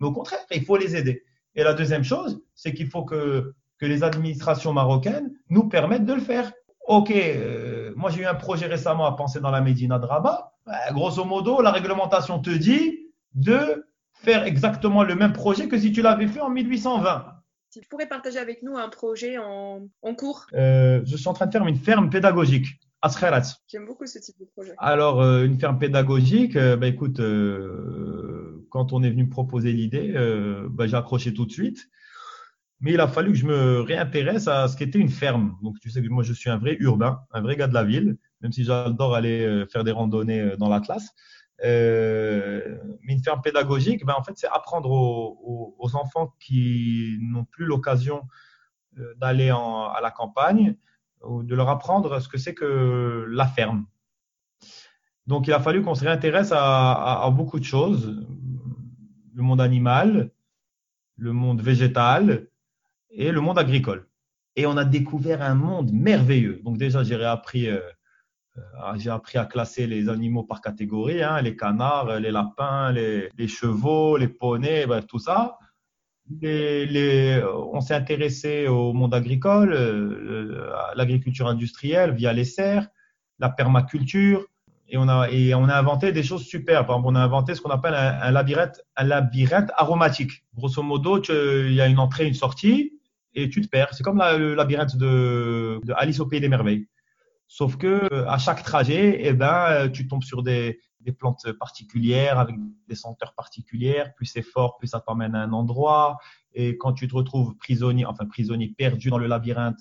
Mais au contraire, il faut les aider. Et la deuxième chose, c'est qu'il faut que, que les administrations marocaines nous permettent de le faire. Ok, euh, moi j'ai eu un projet récemment à penser dans la Médina de Rabat. Bah, grosso modo, la réglementation te dit de faire exactement le même projet que si tu l'avais fait en 1820. Tu pourrais partager avec nous un projet en, cours euh, Je suis en train de faire une ferme pédagogique à Skhairat. J'aime beaucoup ce type de projet. Alors, euh, une ferme pédagogique, euh, bah, écoute, quand on est venu me proposer l'idée, bah, j'ai accroché tout de suite. Mais il a fallu que je me réintéresse à ce qu'était une ferme. Donc, tu sais que moi, je suis un vrai urbain, un vrai gars de la ville, même si j'adore aller faire des randonnées dans l'Atlas. Euh, une ferme pédagogique, ben, en fait, c'est apprendre aux, enfants qui n'ont plus l'occasion euh, d'aller à la campagne, ou de leur apprendre ce que c'est que la ferme. Donc, il a fallu qu'on se réintéresse à, beaucoup de choses. Le monde animal, le monde végétal et le monde agricole. Et on a découvert un monde merveilleux. Donc déjà, j'ai réappris euh, euh, j'ai appris à classer les animaux par catégorie, hein, les canards, les lapins, les, chevaux, les poneys, bref, tout ça. Les, on s'est intéressé au monde agricole, euh, à l'agriculture industrielle via les serres, la permaculture, et on a, inventé des choses super. Par exemple, on a inventé ce qu'on appelle un, labyrinthe, un labyrinthe aromatique. Grosso modo, il y a une entrée, une sortie, et tu te perds. C'est comme le labyrinthe de, de Alice au pays des merveilles. Sauf que euh, à chaque trajet, eh ben, euh, tu tombes sur des, plantes particulières avec des senteurs particulières. Plus c'est fort, plus ça t'emmène à un endroit. Et quand tu te retrouves prisonnier, enfin prisonnier perdu dans le labyrinthe,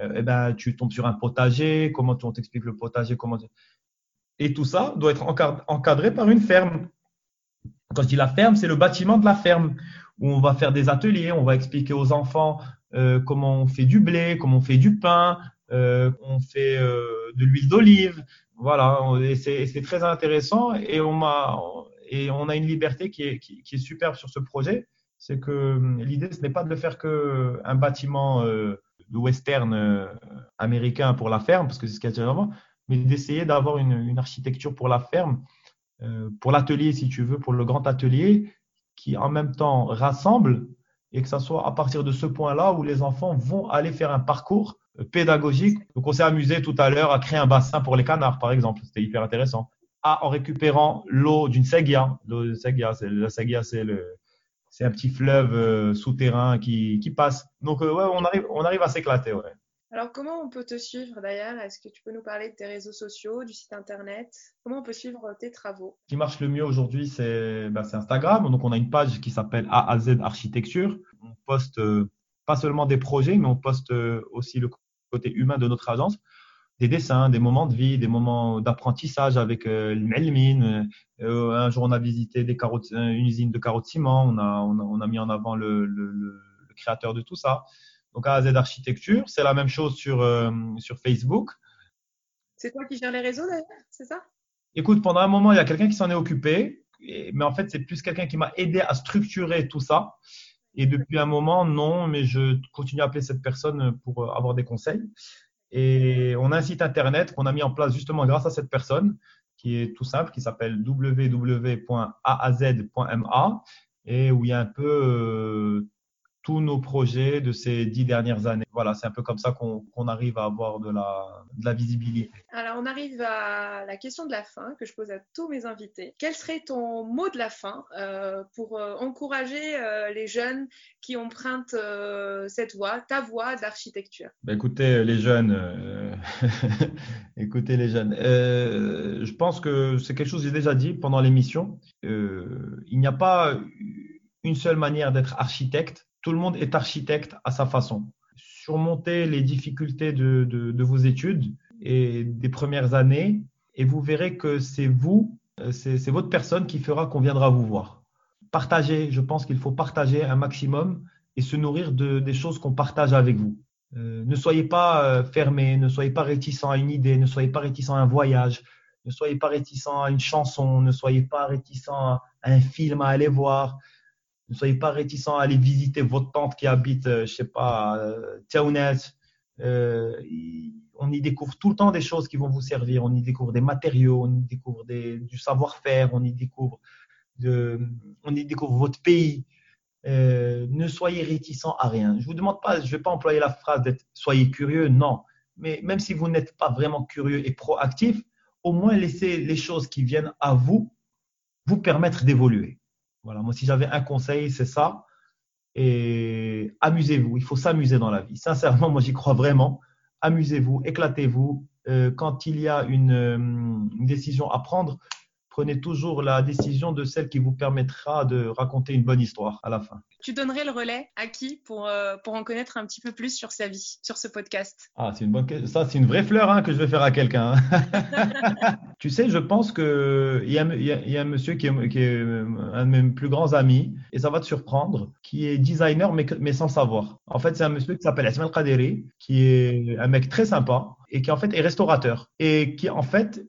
euh, eh ben, tu tombes sur un potager. Comment on t'explique le potager comment Et tout ça doit être encadré par une ferme. Quand je dis la ferme, c'est le bâtiment de la ferme où on va faire des ateliers, on va expliquer aux enfants comment on fait du blé, comment on fait du pain, on fait de l'huile d'olive. Voilà, c'est très intéressant et on, a, une liberté qui est, superbe sur ce projet. C'est que l'idée, ce n'est pas de le faire qu'un bâtiment de western américain pour la ferme, parce que c'est ce qu'il y a avant, mais d'essayer d'avoir une, une, architecture pour la ferme, pour l'atelier, si tu veux, pour le grand atelier, qui en même temps rassemble et que ça soit à partir de ce point-là où les enfants vont aller faire un parcours pédagogique. Donc, on s'est amusé tout à l'heure à créer un bassin pour les canards, par exemple. C'était hyper intéressant. Ah, en récupérant l'eau d'une segia. L'eau c'est, la segia, c'est le, c'est un petit fleuve euh, souterrain qui, qui passe. Donc, euh, ouais, on arrive, on arrive à s'éclater, ouais. Alors, comment on peut te suivre d'ailleurs? Est-ce que tu peux nous parler de tes réseaux sociaux, du site internet? Comment on peut suivre tes travaux? Ce qui marche le mieux aujourd'hui, c'est bah, Instagram. Donc, on a une page qui s'appelle AAZ Architecture. On poste euh, pas seulement des projets, mais on poste aussi le côté humain de notre agence. Des dessins, des moments de vie, des moments d'apprentissage avec euh, le euh, un jour, on a visité des carottes, une usine de carottes ciment. On a, on a, mis en avant le, le, le créateur de tout ça. Donc AZ Architecture, c'est la même chose sur, euh, sur Facebook. C'est toi qui gères les réseaux d'ailleurs, c'est ça? Écoute, pendant un moment, il y a quelqu'un qui s'en est occupé, mais en fait, c'est plus quelqu'un qui m'a aidé à structurer tout ça. Et depuis un moment, non, mais je continue à appeler cette personne pour avoir des conseils. Et on a un site internet qu'on a mis en place justement grâce à cette personne, qui est tout simple, qui s'appelle www.aaz.ma, et où il y a un peu euh, tous nos projets de ces dix dernières années. Voilà, c'est un peu comme ça qu'on arrive à avoir de la, de la, visibilité. Alors, on arrive à la question de la fin que je pose à tous mes invités. Quel serait ton mot de la fin euh, pour euh, encourager euh, les jeunes qui empruntent cette voie, ta voie d'architecture? Ben Écoutez, les jeunes, écoutez les jeunes. Je pense que c'est quelque chose que j'ai déjà dit pendant l'émission. il n'y a pas une seule manière d'être architecte tout le monde est architecte à sa façon. Surmontez les difficultés de, vos études et des premières années et vous verrez que c'est vous, euh, c'est votre personne qui fera qu'on viendra vous voir. Partagez, je pense qu'il faut partager un maximum et se nourrir de, des choses qu'on partage avec vous. Euh, ne soyez pas euh, fermé, ne soyez pas réticent à une idée, ne soyez pas réticent à un voyage, ne soyez pas réticent à une chanson, ne soyez pas réticent à un film à aller voir. Ne soyez pas réticents à aller visiter votre tante qui habite, euh, je sais pas, euh, euh, on y découvre tout le temps des choses qui vont vous servir. On y découvre des matériaux, on y découvre du savoir-faire, on y découvre, on y découvre votre pays. Ne soyez réticents à rien. Je vous demande pas, je vais pas employer la phrase d'être soyez curieux, non. Mais même si vous n'êtes pas vraiment curieux et proactif, au moins laissez les choses qui viennent à vous vous permettre d'évoluer. Voilà, moi, si j'avais un conseil, c'est ça. Et amusez-vous. Il faut s'amuser dans la vie. Sincèrement, moi, j'y crois vraiment. Amusez-vous, éclatez-vous. Euh, quand il y a une, euh, une, décision à prendre, prenez toujours la décision de celle qui vous permettra de raconter une bonne histoire à la fin. Tu donnerais le relais à qui pour, euh, pour en connaître un petit peu plus sur sa vie, sur ce podcast? Ah, c'est une bonne Ça, c'est une vraie fleur hein, que je vais faire à quelqu'un. Hein. tu sais, je pense qu'il y, a, y, y a un monsieur qui est, qui est, un de mes plus grands amis, et ça va te surprendre, qui est designer, mais, mais sans savoir. En fait, c'est un monsieur qui s'appelle Asmal Kaderi, qui est un mec très sympa, et qui en fait est restaurateur. Et qui en fait,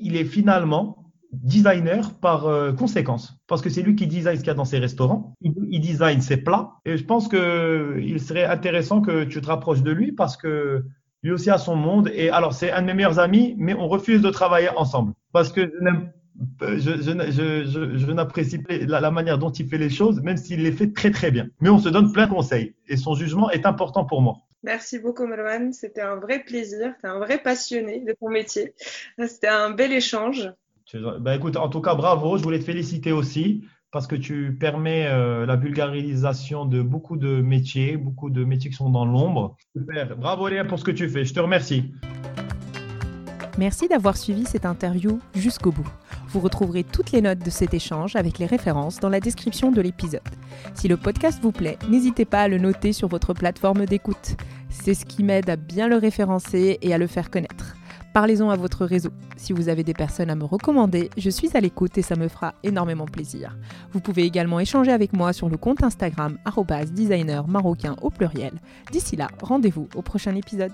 il est finalement designer par euh, conséquence, parce que c'est lui qui design ce qu'il y a dans ses restaurants, il, design ses plats, et je pense que il serait intéressant que tu te rapproches de lui parce que lui aussi a son monde. Et alors, c'est un de mes meilleurs amis, mais on refuse de travailler ensemble parce que je, n'apprécie pas la, manière dont il fait les choses, même s'il les fait très très bien. Mais on se donne plein de conseils et son jugement est important pour moi. Merci beaucoup, Marwan. C'était un vrai plaisir. Tu es un vrai passionné de ton métier. C'était un bel échange. Ben écoute, en tout cas, bravo. Je voulais te féliciter aussi parce que tu permets euh, la vulgarisation de beaucoup de métiers, beaucoup de métiers qui sont dans l'ombre. Super. Bravo Léa pour ce que tu fais. Je te remercie. Merci d'avoir suivi cette interview jusqu'au bout. Vous retrouverez toutes les notes de cet échange avec les références dans la description de l'épisode. Si le podcast vous plaît, n'hésitez pas à le noter sur votre plateforme d'écoute. C'est ce qui m'aide à bien le référencer et à le faire connaître. Parlez-en à votre réseau. Si vous avez des personnes à me recommander, je suis à l'écoute et ça me fera énormément plaisir. Vous pouvez également échanger avec moi sur le compte Instagram designer marocain au pluriel. D'ici là, rendez-vous au prochain épisode.